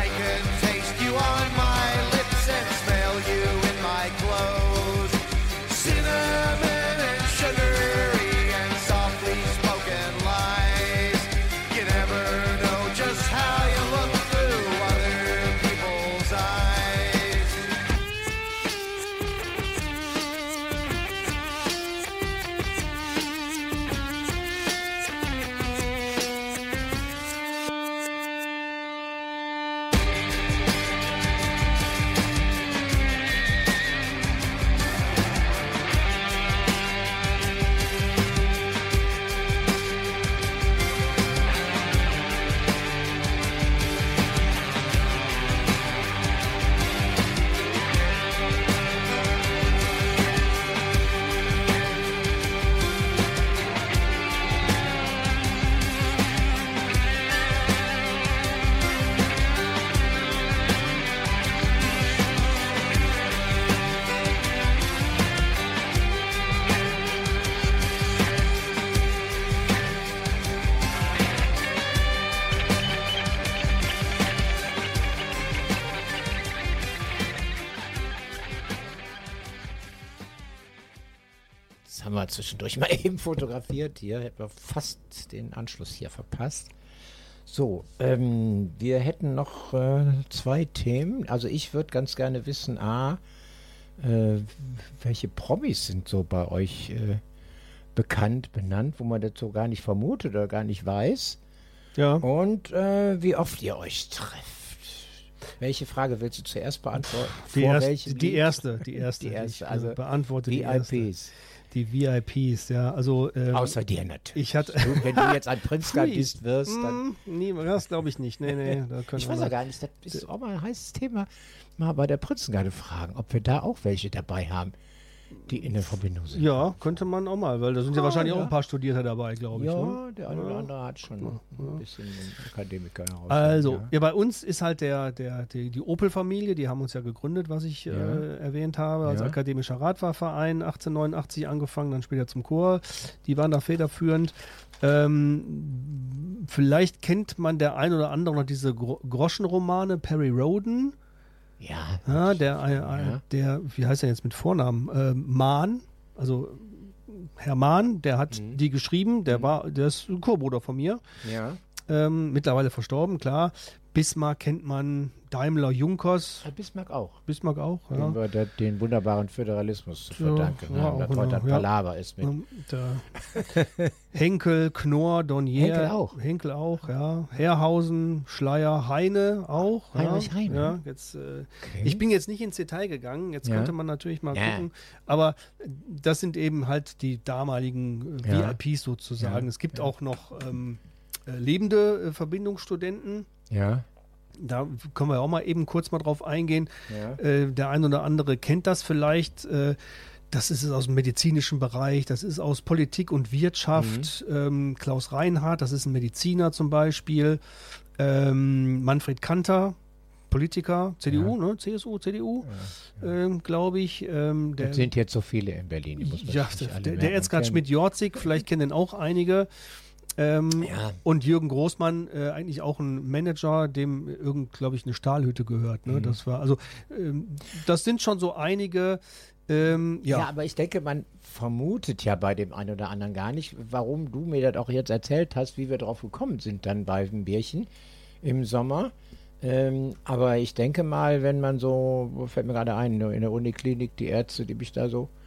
I can taste you on my lips zwischendurch mal eben fotografiert. Hier hätten wir fast den Anschluss hier verpasst. So, ähm, wir hätten noch äh, zwei Themen. Also ich würde ganz gerne wissen, A, äh, welche Promis sind so bei euch äh, bekannt, benannt, wo man das so gar nicht vermutet oder gar nicht weiß. Ja. Und äh, wie oft ihr euch trefft. Welche Frage willst du zuerst beantworten? Die, erst, die erste, die erste. Die ich, erste, äh, also beantworte die erste. Die VIPs, ja. Also ähm, Außer dir natürlich. ich hatte. Wenn du jetzt ein Prinzgardist wirst, dann. Mm, nee, das glaube ich nicht. Nee, nee, da können Ich wir weiß ja gar nicht, das ist auch mal ein heißes Thema. Mal bei der Prinzengarde fragen, ob wir da auch welche dabei haben, die in der Verbindung sind. Ja, könnte man auch mal, weil da sind ja Ah, wahrscheinlich ja. auch ein paar Studierte dabei, glaube ich. Ja, ne? der eine oder andere hat schon ein bisschen Akademiker heraus. Also, ja. ja, bei uns ist halt der, der, die, die Opel-Familie, die haben uns ja gegründet, was ich Ja. äh, erwähnt habe, als Ja. akademischer Radfahrverein, 1889 angefangen, dann später zum Chor. Die waren da federführend. Ähm, vielleicht kennt man der ein oder andere noch diese Gro Groschenromane, Perry Roden. Ja, Ja, der, äh, äh, Ja. der, wie heißt er jetzt mit Vornamen? Ähm, Mahn, also Herr Mahn, der hat Mhm. die geschrieben, der war, der ist ein Chorbruder von mir. ja. Ähm, mittlerweile verstorben, klar. Bismarck kennt man, Daimler, Junkers, Hat Bismarck auch. Bismarck auch, ja. Dem wir da, den wunderbaren Föderalismus zu Ja, verdanken ja, haben. Das auch heute ein genau, ja. Palaver ist mit. Ähm, der Henkel, Knorr, Donnier. Henkel auch. Henkel auch, ja. Herrhausen, Schleier, Heine auch. Heinrich ja. Heine. Ja, jetzt, äh, Ich bin jetzt nicht ins Detail gegangen, jetzt Ja. könnte man natürlich mal Ja. gucken. Aber das sind eben halt die damaligen äh, Ja. VIPs sozusagen. Ja, Es gibt auch noch ähm, äh, lebende äh, Verbindungsstudenten. Ja, Da können wir auch mal eben kurz mal drauf eingehen. ja. Äh, der ein oder andere kennt das vielleicht. Äh, das ist es aus dem medizinischen Bereich, das ist aus Politik und Wirtschaft. Mhm. Ähm, Klaus Reinhardt, das ist ein Mediziner zum Beispiel. Ähm, Manfred Kanter, Politiker, CDU, ne? CSU, CDU, ähm, glaube ich. Ähm, der, Das sind jetzt so viele in Berlin. Muss ja, der, der Erzgard. Schmidt-Jorzig, vielleicht kennen auch einige. Ähm, Ja. Und Jürgen Großmann, äh, eigentlich auch ein Manager, dem irgend, glaube ich, eine Stahlhütte gehört. Mhm. Ne? Das war, also, ähm, das sind schon so einige, ähm, ja. Ja. aber ich denke, man vermutet ja bei dem einen oder anderen gar nicht, warum du mir das auch jetzt erzählt hast, wie wir drauf gekommen sind dann bei dem Bierchen im Sommer. Ähm, aber ich denke mal, wenn man so, wo fällt mir gerade ein, in der Uniklinik, die Ärzte, die mich da so äh,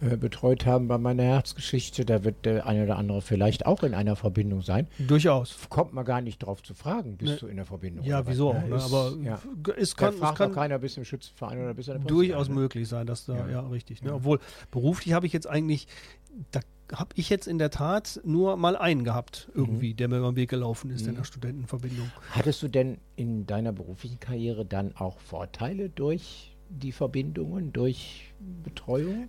betreut haben bei meiner Herzgeschichte, da wird der eine oder andere vielleicht auch in einer Verbindung sein. Durchaus. Kommt man gar nicht drauf zu fragen, bist Ne. du in der Verbindung? Ja, wieso ne? auch, ne? Aber ja. es Kann, kann, es fragt kann auch keiner, bist du im Schützenverein oder bist du in der durchaus Prinzengarde, ne? möglich sein, dass da, ja, Ja. richtig. Ne? Obwohl beruflich habe ich jetzt eigentlich, da habe ich jetzt in der Tat nur mal einen gehabt, Mhm. irgendwie, der mir über den Weg gelaufen ist in der Studentenverbindung. Hattest du denn in deiner beruflichen Karriere dann auch Vorteile durch die Verbindungen, durch Betreuung?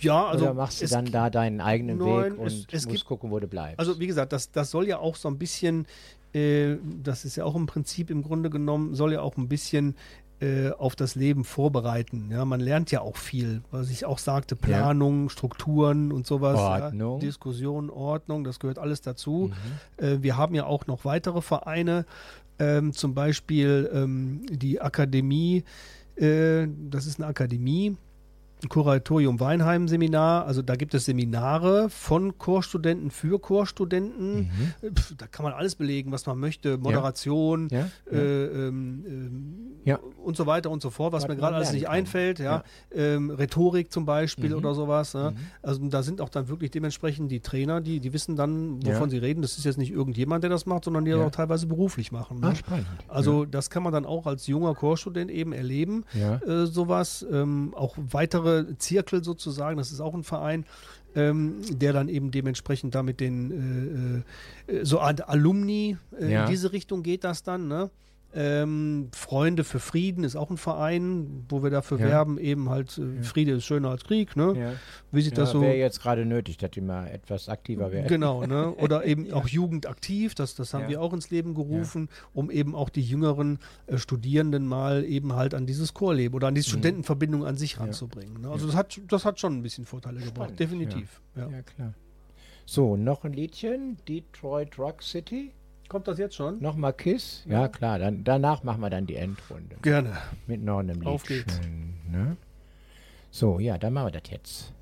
Ja, also Oder machst du dann da deinen eigenen Nein, Weg und es- es musst gibt- gucken, wo du bleibst? Also wie gesagt, das, das soll ja auch so ein bisschen, äh, das ist ja auch im Prinzip im Grunde genommen, soll ja auch ein bisschen äh, auf das Leben vorbereiten. Ja, man lernt ja auch viel, was ich auch sagte, Planung, Strukturen und sowas. Ordnung. Ja, Diskussion, Ordnung, das gehört alles dazu. Äh, wir haben ja auch noch weitere Vereine, ähm, zum Beispiel ähm, die Akademie, äh, das ist eine Akademie, Kuratorium Weinheim Seminar, also da gibt es Seminare von Chorstudenten für Chorstudenten. Pf, Da kann man alles belegen, was man möchte, Moderation Ja, Äh, ähm, ähm, Ja. und so weiter und so fort, was Was mir gerade alles nicht kann. einfällt, ja. Ähm, Rhetorik zum Beispiel Mhm. oder sowas. Ne? Also da sind auch dann wirklich dementsprechend die Trainer, die, die wissen dann, wovon Ja. sie reden. Das ist jetzt nicht irgendjemand, der das macht, sondern die das Ja. auch teilweise beruflich machen. Ne? Ah. Also das kann man dann auch als junger Chorstudent eben erleben, Ja. äh, sowas. Ähm, auch weitere Zirkel sozusagen, das ist auch ein Verein, ähm, der dann eben dementsprechend da mit den äh, äh, so Art Alumni, äh, Ja. in diese Richtung geht das dann, ne? Ähm, Freunde für Frieden ist auch ein Verein, wo wir dafür Ja. werben, eben halt äh, Friede ist schöner als Krieg, ne? Ja. Wie das Ja, so wäre jetzt gerade nötig, dass die mal etwas aktiver werden. Genau, ne? Oder eben auch jugendaktiv, das, das haben wir auch ins Leben gerufen, um eben auch die jüngeren äh, Studierenden mal eben halt an dieses Chorleben oder an die Mhm. Studentenverbindung an sich ranzubringen. Ne? Also das hat, das hat schon ein bisschen Vorteile gebracht, Spannend, definitiv. Ja. Ja, klar. So, noch ein Liedchen, Detroit Rock City. Kommt das jetzt schon? Nochmal Kiss. Ja, klar, dann, danach machen wir dann die Endrunde. Gerne. Mit noch einem Liedchen. Auf geht's. Ne? So, ja, dann machen wir das jetzt.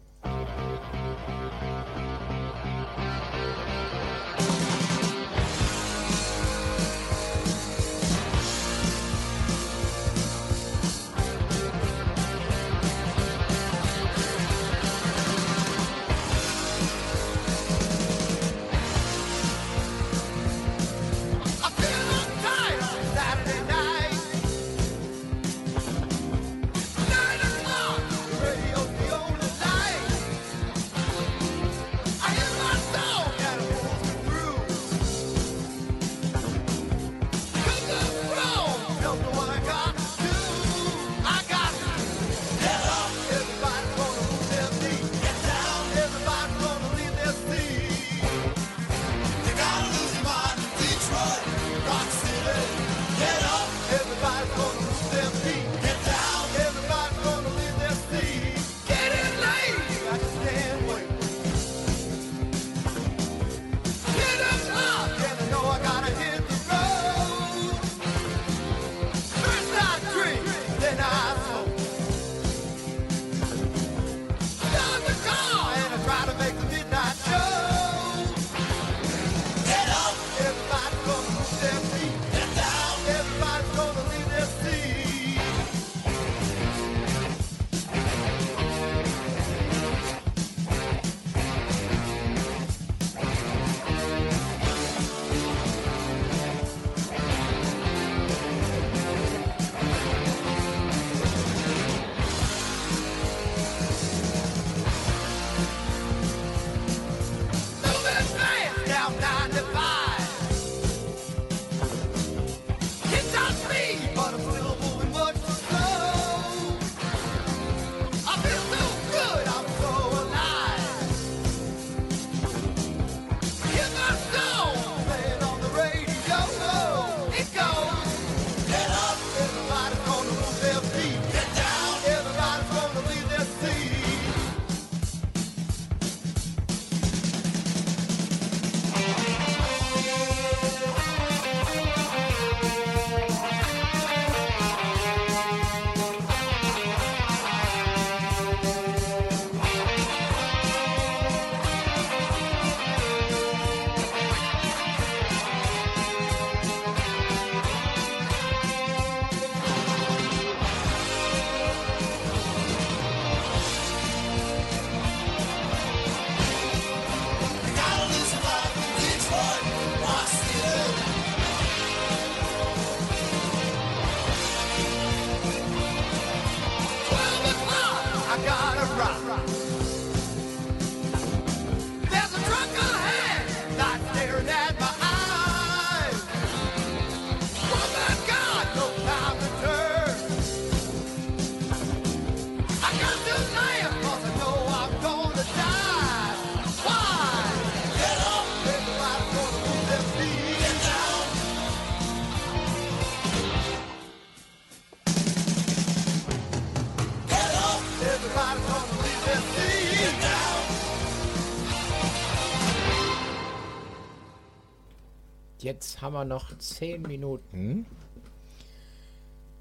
Haben wir noch zehn Minuten.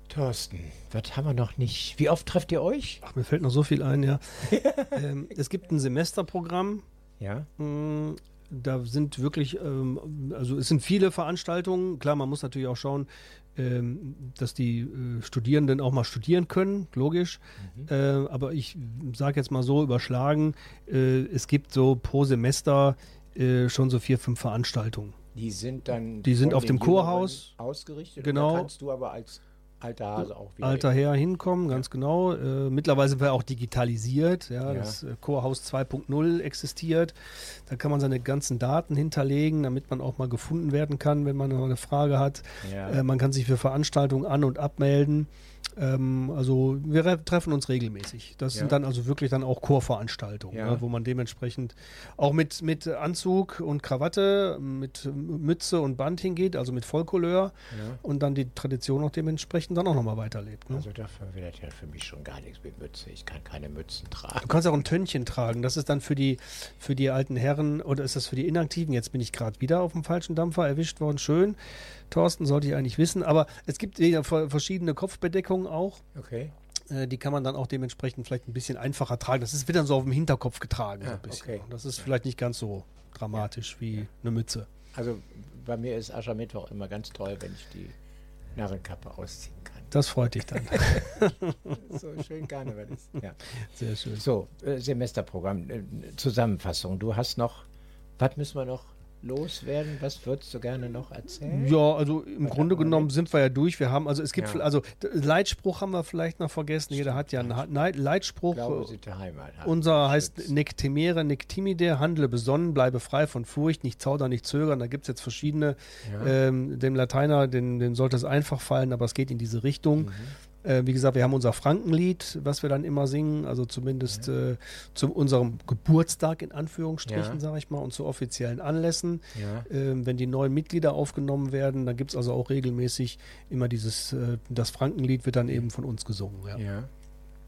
Thorsten, was haben wir noch nicht? Wie oft trefft ihr euch? Ach, mir fällt noch so viel ein, ja. ähm, es gibt ein Semesterprogramm. Ja. Mm, Da sind wirklich, ähm, also es sind viele Veranstaltungen. Klar, man muss natürlich auch schauen, ähm, dass die äh, Studierenden auch mal studieren können, logisch. Äh, aber ich sage jetzt mal so überschlagen, äh, es gibt so pro Semester äh, schon so vier, fünf Veranstaltungen. Die sind dann. Die sind auf dem Chorhaus. Ausgerichtet. Genau. Und da kannst du aber als alter Hase auch wieder. Alter Herr hinkommen, ganz genau. Äh, mittlerweile sind wir auch digitalisiert. Ja, Ja. Das äh, Chorhaus 2.0 existiert. Da kann man seine ganzen Daten hinterlegen, damit man auch mal gefunden werden kann, wenn man noch eine Frage hat. Ja. Äh, man kann sich für Veranstaltungen an- und abmelden. Ähm, also wir re- treffen uns regelmäßig. Das Ja. sind dann also wirklich dann auch Chorveranstaltungen, Ja. ne, wo man dementsprechend auch mit, mit Anzug und Krawatte, mit Mütze und Band hingeht, also mit Vollcouleur Ja. und dann die Tradition auch dementsprechend dann auch nochmal weiterlebt. Ne? Also dafür wird ja für mich schon gar nichts mit Mütze. Ich kann keine Mützen tragen. Du kannst auch ein Tönnchen tragen. Das ist dann für die, für die alten Herren oder ist das für die Inaktiven? Jetzt bin ich gerade wieder auf dem falschen Dampfer erwischt worden. Schön. Thorsten sollte ich eigentlich wissen. Aber es gibt ja ver- verschiedene Kopfbedeckungen auch. Okay. Äh, Die kann man dann auch dementsprechend vielleicht ein bisschen einfacher tragen. Das ist, wird dann so auf dem Hinterkopf getragen. so Ah, ein bisschen. okay. Das ist vielleicht nicht ganz so dramatisch wie eine Mütze. Also bei mir ist Aschermittwoch immer ganz toll, wenn ich die Narrenkappe ausziehen kann. Das freut dich dann. so schön Karneval ist. Ja. Sehr schön. So, äh, Semesterprogramm, äh, Zusammenfassung. Du hast noch, was müssen wir noch loswerden? Was würdest du gerne noch erzählen? Ja, also im Was Grunde genommen nicht? sind wir ja durch. Wir haben, also es gibt, Ja. also Leitspruch haben wir vielleicht noch vergessen. Jeder hat ja einen Leitspruch. Glaube Heimat. Unser heißt Schützt. Nec temere, nec timide, handle besonnen, bleibe frei von Furcht, nicht zaudern, nicht zögern. Da gibt es jetzt verschiedene. Ja. Ähm, dem Lateiner, den, dem sollte es einfach fallen, aber es geht in diese Richtung. Mhm. Äh, wie gesagt, wir haben unser Frankenlied, was wir dann immer singen, also zumindest äh, zu unserem Geburtstag in Anführungsstrichen, Ja. sage ich mal, und zu offiziellen Anlässen. Ja. Ähm, wenn die neuen Mitglieder aufgenommen werden, dann gibt es also auch regelmäßig immer dieses, äh, das Frankenlied wird dann eben von uns gesungen. Ja.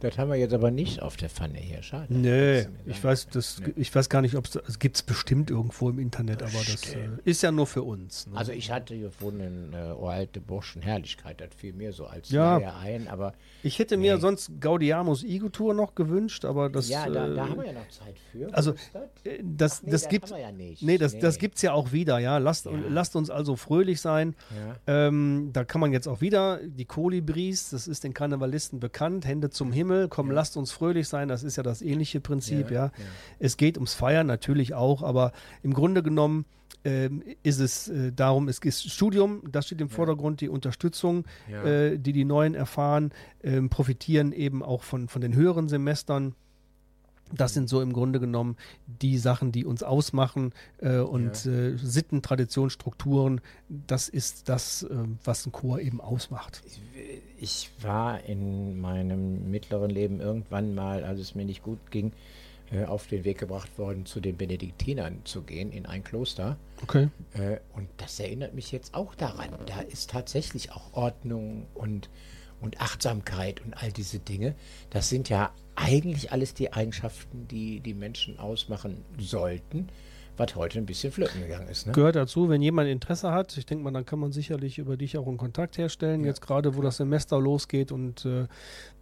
Das haben wir jetzt aber nicht auf der Pfanne hier. Schade. Nee, mir ich weiß, das, Nee. ich weiß gar nicht, ob es es gibt es bestimmt irgendwo im Internet, aber das äh, ist ja nur für uns. Ne? Also ich hatte gefunden, äh, oh alte Burschen Herrlichkeit, das fiel mir so als Ja. Ein, aber ich hätte mir Nee. sonst Gaudiamus Igo-Tour noch gewünscht, aber das. ja, da, da äh, haben wir ja noch Zeit für. Also, das? äh, das, nee, das das gibt ja nicht. Nee, das, das Nee. gibt es ja auch wieder, ja. Lasst, Ja. lasst uns also fröhlich sein. Ja. Ähm, da kann man jetzt auch wieder die Kolibris, das ist den Karnevalisten bekannt, Hände zum Himmel, komm, lasst uns fröhlich sein, das ist ja das ähnliche Prinzip, ja. Ja, ja. Es geht ums Feiern natürlich auch, aber im Grunde genommen ähm, ist es äh, darum, es ist Studium, das steht im Vordergrund, die Unterstützung, Ja. äh, die die Neuen erfahren, ähm, profitieren eben auch von, von den höheren Semestern. Das sind so im Grunde genommen die Sachen, die uns ausmachen äh, und äh, Sitten, Tradition, Strukturen. Das ist das, äh, was ein Chor eben ausmacht. Ich war in meinem mittleren Leben irgendwann mal, als es mir nicht gut ging, äh, auf den Weg gebracht worden, zu den Benediktinern zu gehen in ein Kloster. Okay. Äh, und das erinnert mich jetzt auch daran. Da ist tatsächlich auch Ordnung und, und Achtsamkeit und all diese Dinge. Das sind ja eigentlich alles die Eigenschaften, die die Menschen ausmachen sollten, was heute ein bisschen flöten gegangen ist. Ne? Gehört dazu, wenn jemand Interesse hat. Ich denke mal, dann kann man sicherlich über dich auch einen Kontakt herstellen. Jetzt gerade, wo das Semester losgeht und äh,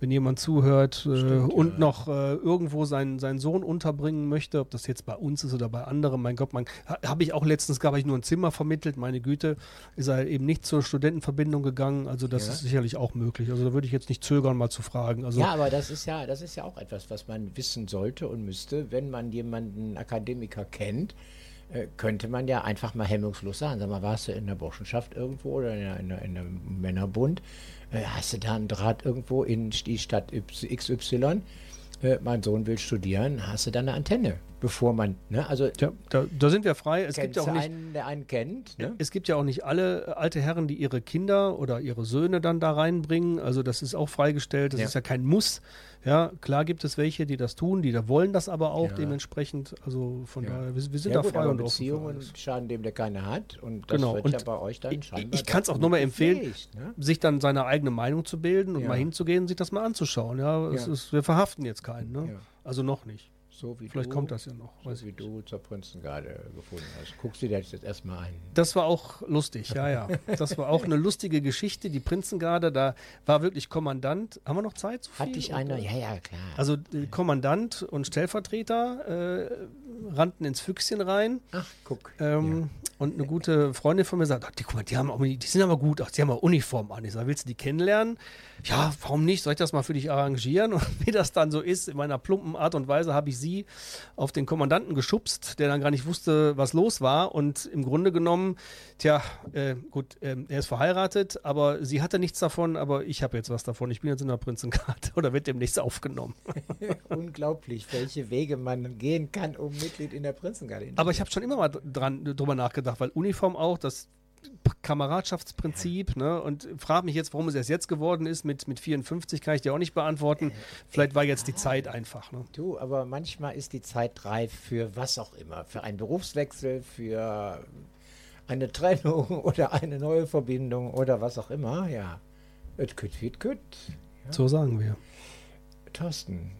wenn jemand zuhört äh, Stimmt, und ja. noch äh, irgendwo seinen, seinen Sohn unterbringen möchte, ob das jetzt bei uns ist oder bei anderen, mein Gott, man ha, habe ich auch letztens, gab ich nur ein Zimmer vermittelt, meine Güte, ist er eben nicht zur Studentenverbindung gegangen. Also das Ja. ist sicherlich auch möglich. Also da würde ich jetzt nicht zögern, mal zu fragen. Also Ja, aber das ist ja, das ist ja auch etwas, was man wissen sollte und müsste, wenn man jemanden Akademiker kennt, äh, könnte man ja einfach mal hemmungslos sagen. Sag mal, warst du in der Burschenschaft irgendwo oder in, der- in, der- in einem Männerbund? Äh, hast du da einen Draht irgendwo in die Stadt XY? äh, mein Sohn will studieren, hast du dann eine Antenne, bevor man, ne, also Ja, da, da sind wir frei. Es gibt ja auch nicht, einen, der einen kennt, ne? es gibt ja auch nicht alle äh, alte Herren, die ihre Kinder oder ihre Söhne dann da reinbringen. Also das ist auch freigestellt. Das Ja. ist ja kein Muss. Ja, klar gibt es welche, die das tun, die da wollen das aber auch Ja. dementsprechend. Also von daher, wir, wir sind da gut, frei und offen. Beziehungen schaden dem, der keine hat. Und das Genau, wird und ja bei euch dann ich- scheinbar ich kann's doch auch nur mal gut empfehlen, ne? sich dann seine eigene Meinung zu bilden und mal hinzugehen, sich das mal anzuschauen. Ja, es. Ist, wir verhaften jetzt keinen. Ne? Also noch nicht. So wie Vielleicht du, kommt das ja noch. So wie du zur Prinzengarde gefunden hast. Guckst du dir das jetzt erstmal ein. Das war auch lustig, ja, ja. Das war auch eine lustige Geschichte. Die Prinzengarde, da war wirklich Kommandant. Haben wir noch Zeit? So Hatte ich einer? Ja, ja, klar. Also äh, Kommandant und Stellvertreter äh, rannten ins Füchschen rein. Ach, guck. Ähm, Und eine gute Freundin von mir sagt, ach, die, guck mal, die, haben die sind aber gut, ach, die haben auch Uniform an. Ich sage, willst du die kennenlernen? Ja, warum nicht? Soll ich das mal für dich arrangieren? Und wie das dann so ist, in meiner plumpen Art und Weise habe ich sie auf den Kommandanten geschubst, der dann gar nicht wusste, was los war. Und im Grunde genommen, tja, äh, gut, ähm, er ist verheiratet, aber sie hatte nichts davon, aber ich habe jetzt was davon. Ich bin jetzt in der Prinzenkarte oder wird demnächst aufgenommen. Unglaublich, welche Wege man gehen kann, um Mitglied in der Prinzengarde zu Aber ich habe schon immer mal dran drüber nachgedacht, weil Uniform auch das Kameradschaftsprinzip, ne? Und frage mich jetzt, warum es erst jetzt geworden ist. Mit, mit 54 kann ich dir auch nicht beantworten. Vielleicht war jetzt die Zeit einfach, ne? Du, aber manchmal ist die Zeit reif für was auch immer. Für einen Berufswechsel, für eine Trennung oder eine neue Verbindung oder was auch immer. Ja, it could, it could. So sagen wir. Thorsten,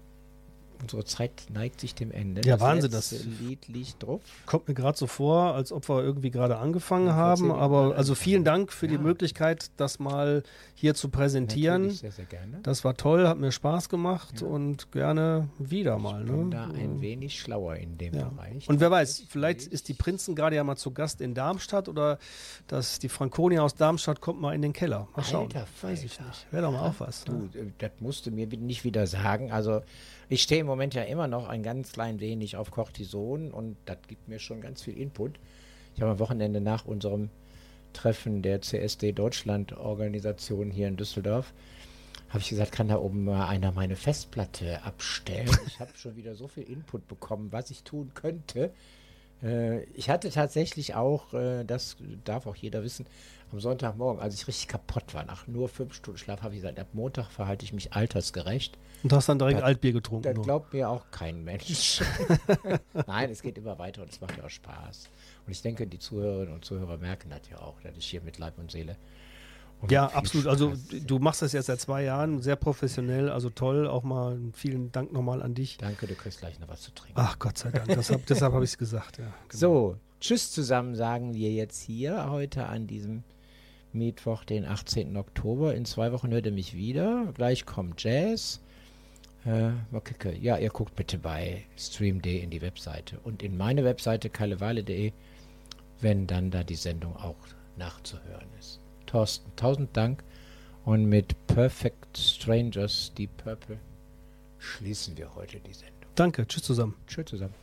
unsere Zeit neigt sich dem Ende. Ja, Wahnsinn, letzte das- Lied liegt drauf. Kommt mir gerade so vor, als ob wir irgendwie gerade angefangen Ja, haben. Aber also vielen Dank für die Ja. Möglichkeit, das mal hier zu präsentieren. Natürlich sehr, sehr gerne. Das war toll, hat mir Spaß gemacht Ja. und gerne wieder mal. Ich bin Ne? da ein wenig schlauer in dem. Bereich. Und wer weiß, vielleicht ist die Prinzengarde ja mal zu Gast in Darmstadt oder dass die Franconia aus Darmstadt kommt mal in den Keller. Mal schauen. Alter weiß ich nicht. Wäre doch mal auch was. Du, Ne? äh, das musst du mir bitte nicht wieder sagen. Also ich stehe im Moment ja immer noch ein ganz klein wenig auf Cortison und das gibt mir schon ganz viel Input. Ich habe am Wochenende nach unserem Treffen der CSD Deutschland Organisation hier in Düsseldorf, habe ich gesagt, kann da oben mal einer meine Festplatte abstellen. Ich habe schon wieder so viel Input bekommen, was ich tun könnte. Äh, ich hatte tatsächlich auch, äh, das darf auch jeder wissen, am Sonntagmorgen, als ich richtig kaputt war, nach nur fünf Stunden Schlaf, habe ich gesagt, ab Montag verhalte ich mich altersgerecht. Und hast dann direkt Das- Altbier getrunken. Das nur. glaubt mir auch kein Mensch. Nein, es geht immer weiter und es macht ja auch Spaß. Und ich denke, die Zuhörerinnen und Zuhörer merken das ja auch, dass ich hier mit Leib und Seele. und ja, absolut. Also Spaß- du machst das jetzt seit zwei Jahren, sehr professionell, also toll. Auch mal vielen Dank nochmal an dich. Danke, du kriegst gleich noch was zu trinken. Ach Gott sei Dank, deshalb, deshalb habe ich es gesagt. Ja, genau. So, tschüss zusammen sagen wir jetzt hier heute an diesem Mittwoch, den 18. Oktober. In zwei Wochen hört ihr mich wieder. Gleich kommt Jazz. Äh, mal. Ja, ihr guckt bitte bei stream.de in die Webseite und in meine Webseite kallewale.de, wenn dann da die Sendung auch nachzuhören ist. Thorsten, tausend Dank. Und mit Perfect Strangers, die Purple, schließen wir heute die Sendung. Danke, tschüss zusammen. Tschüss zusammen.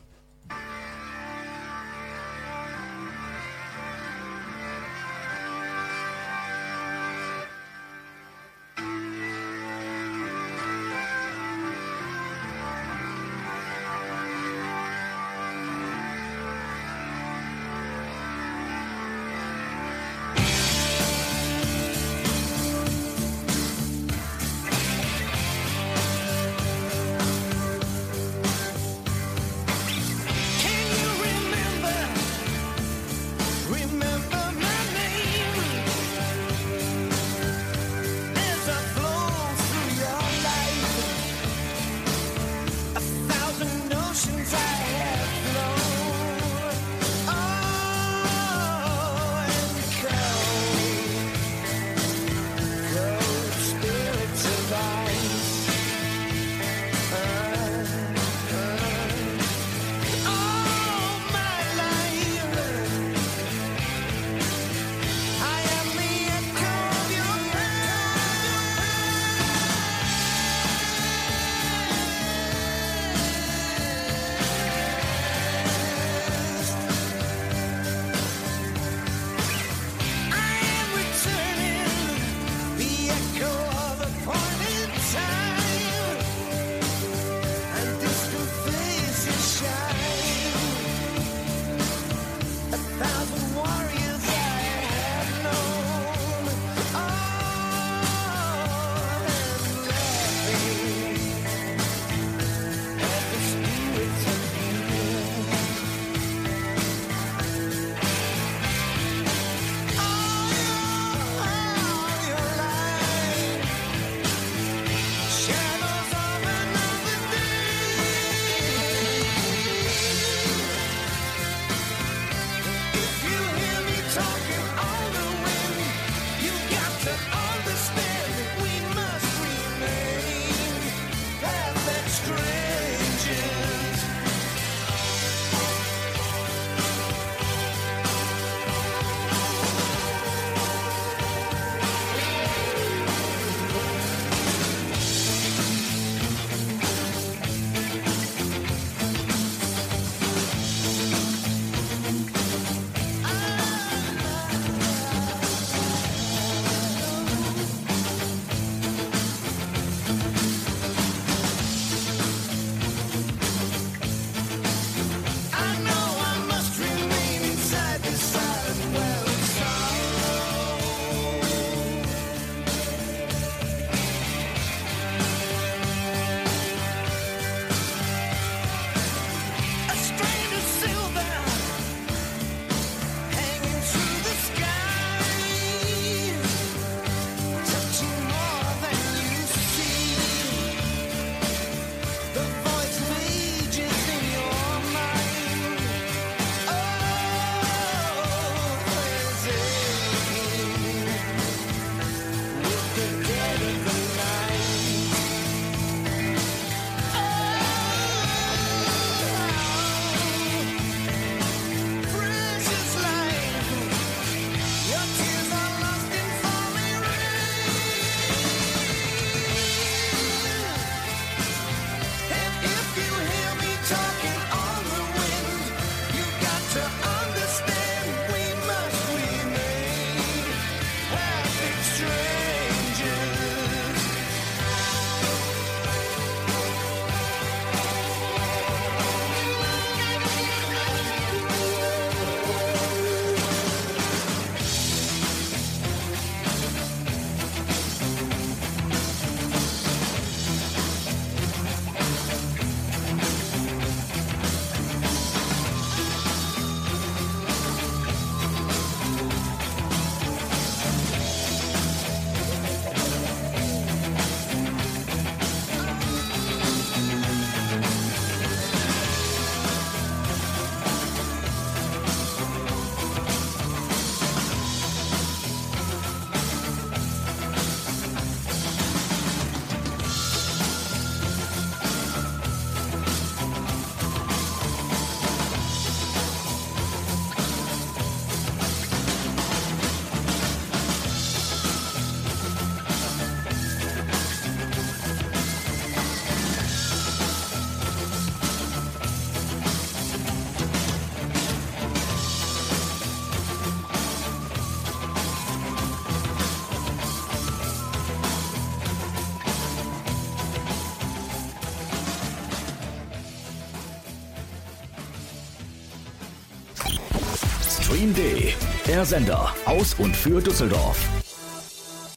Green Day. Der Sender aus und für Düsseldorf.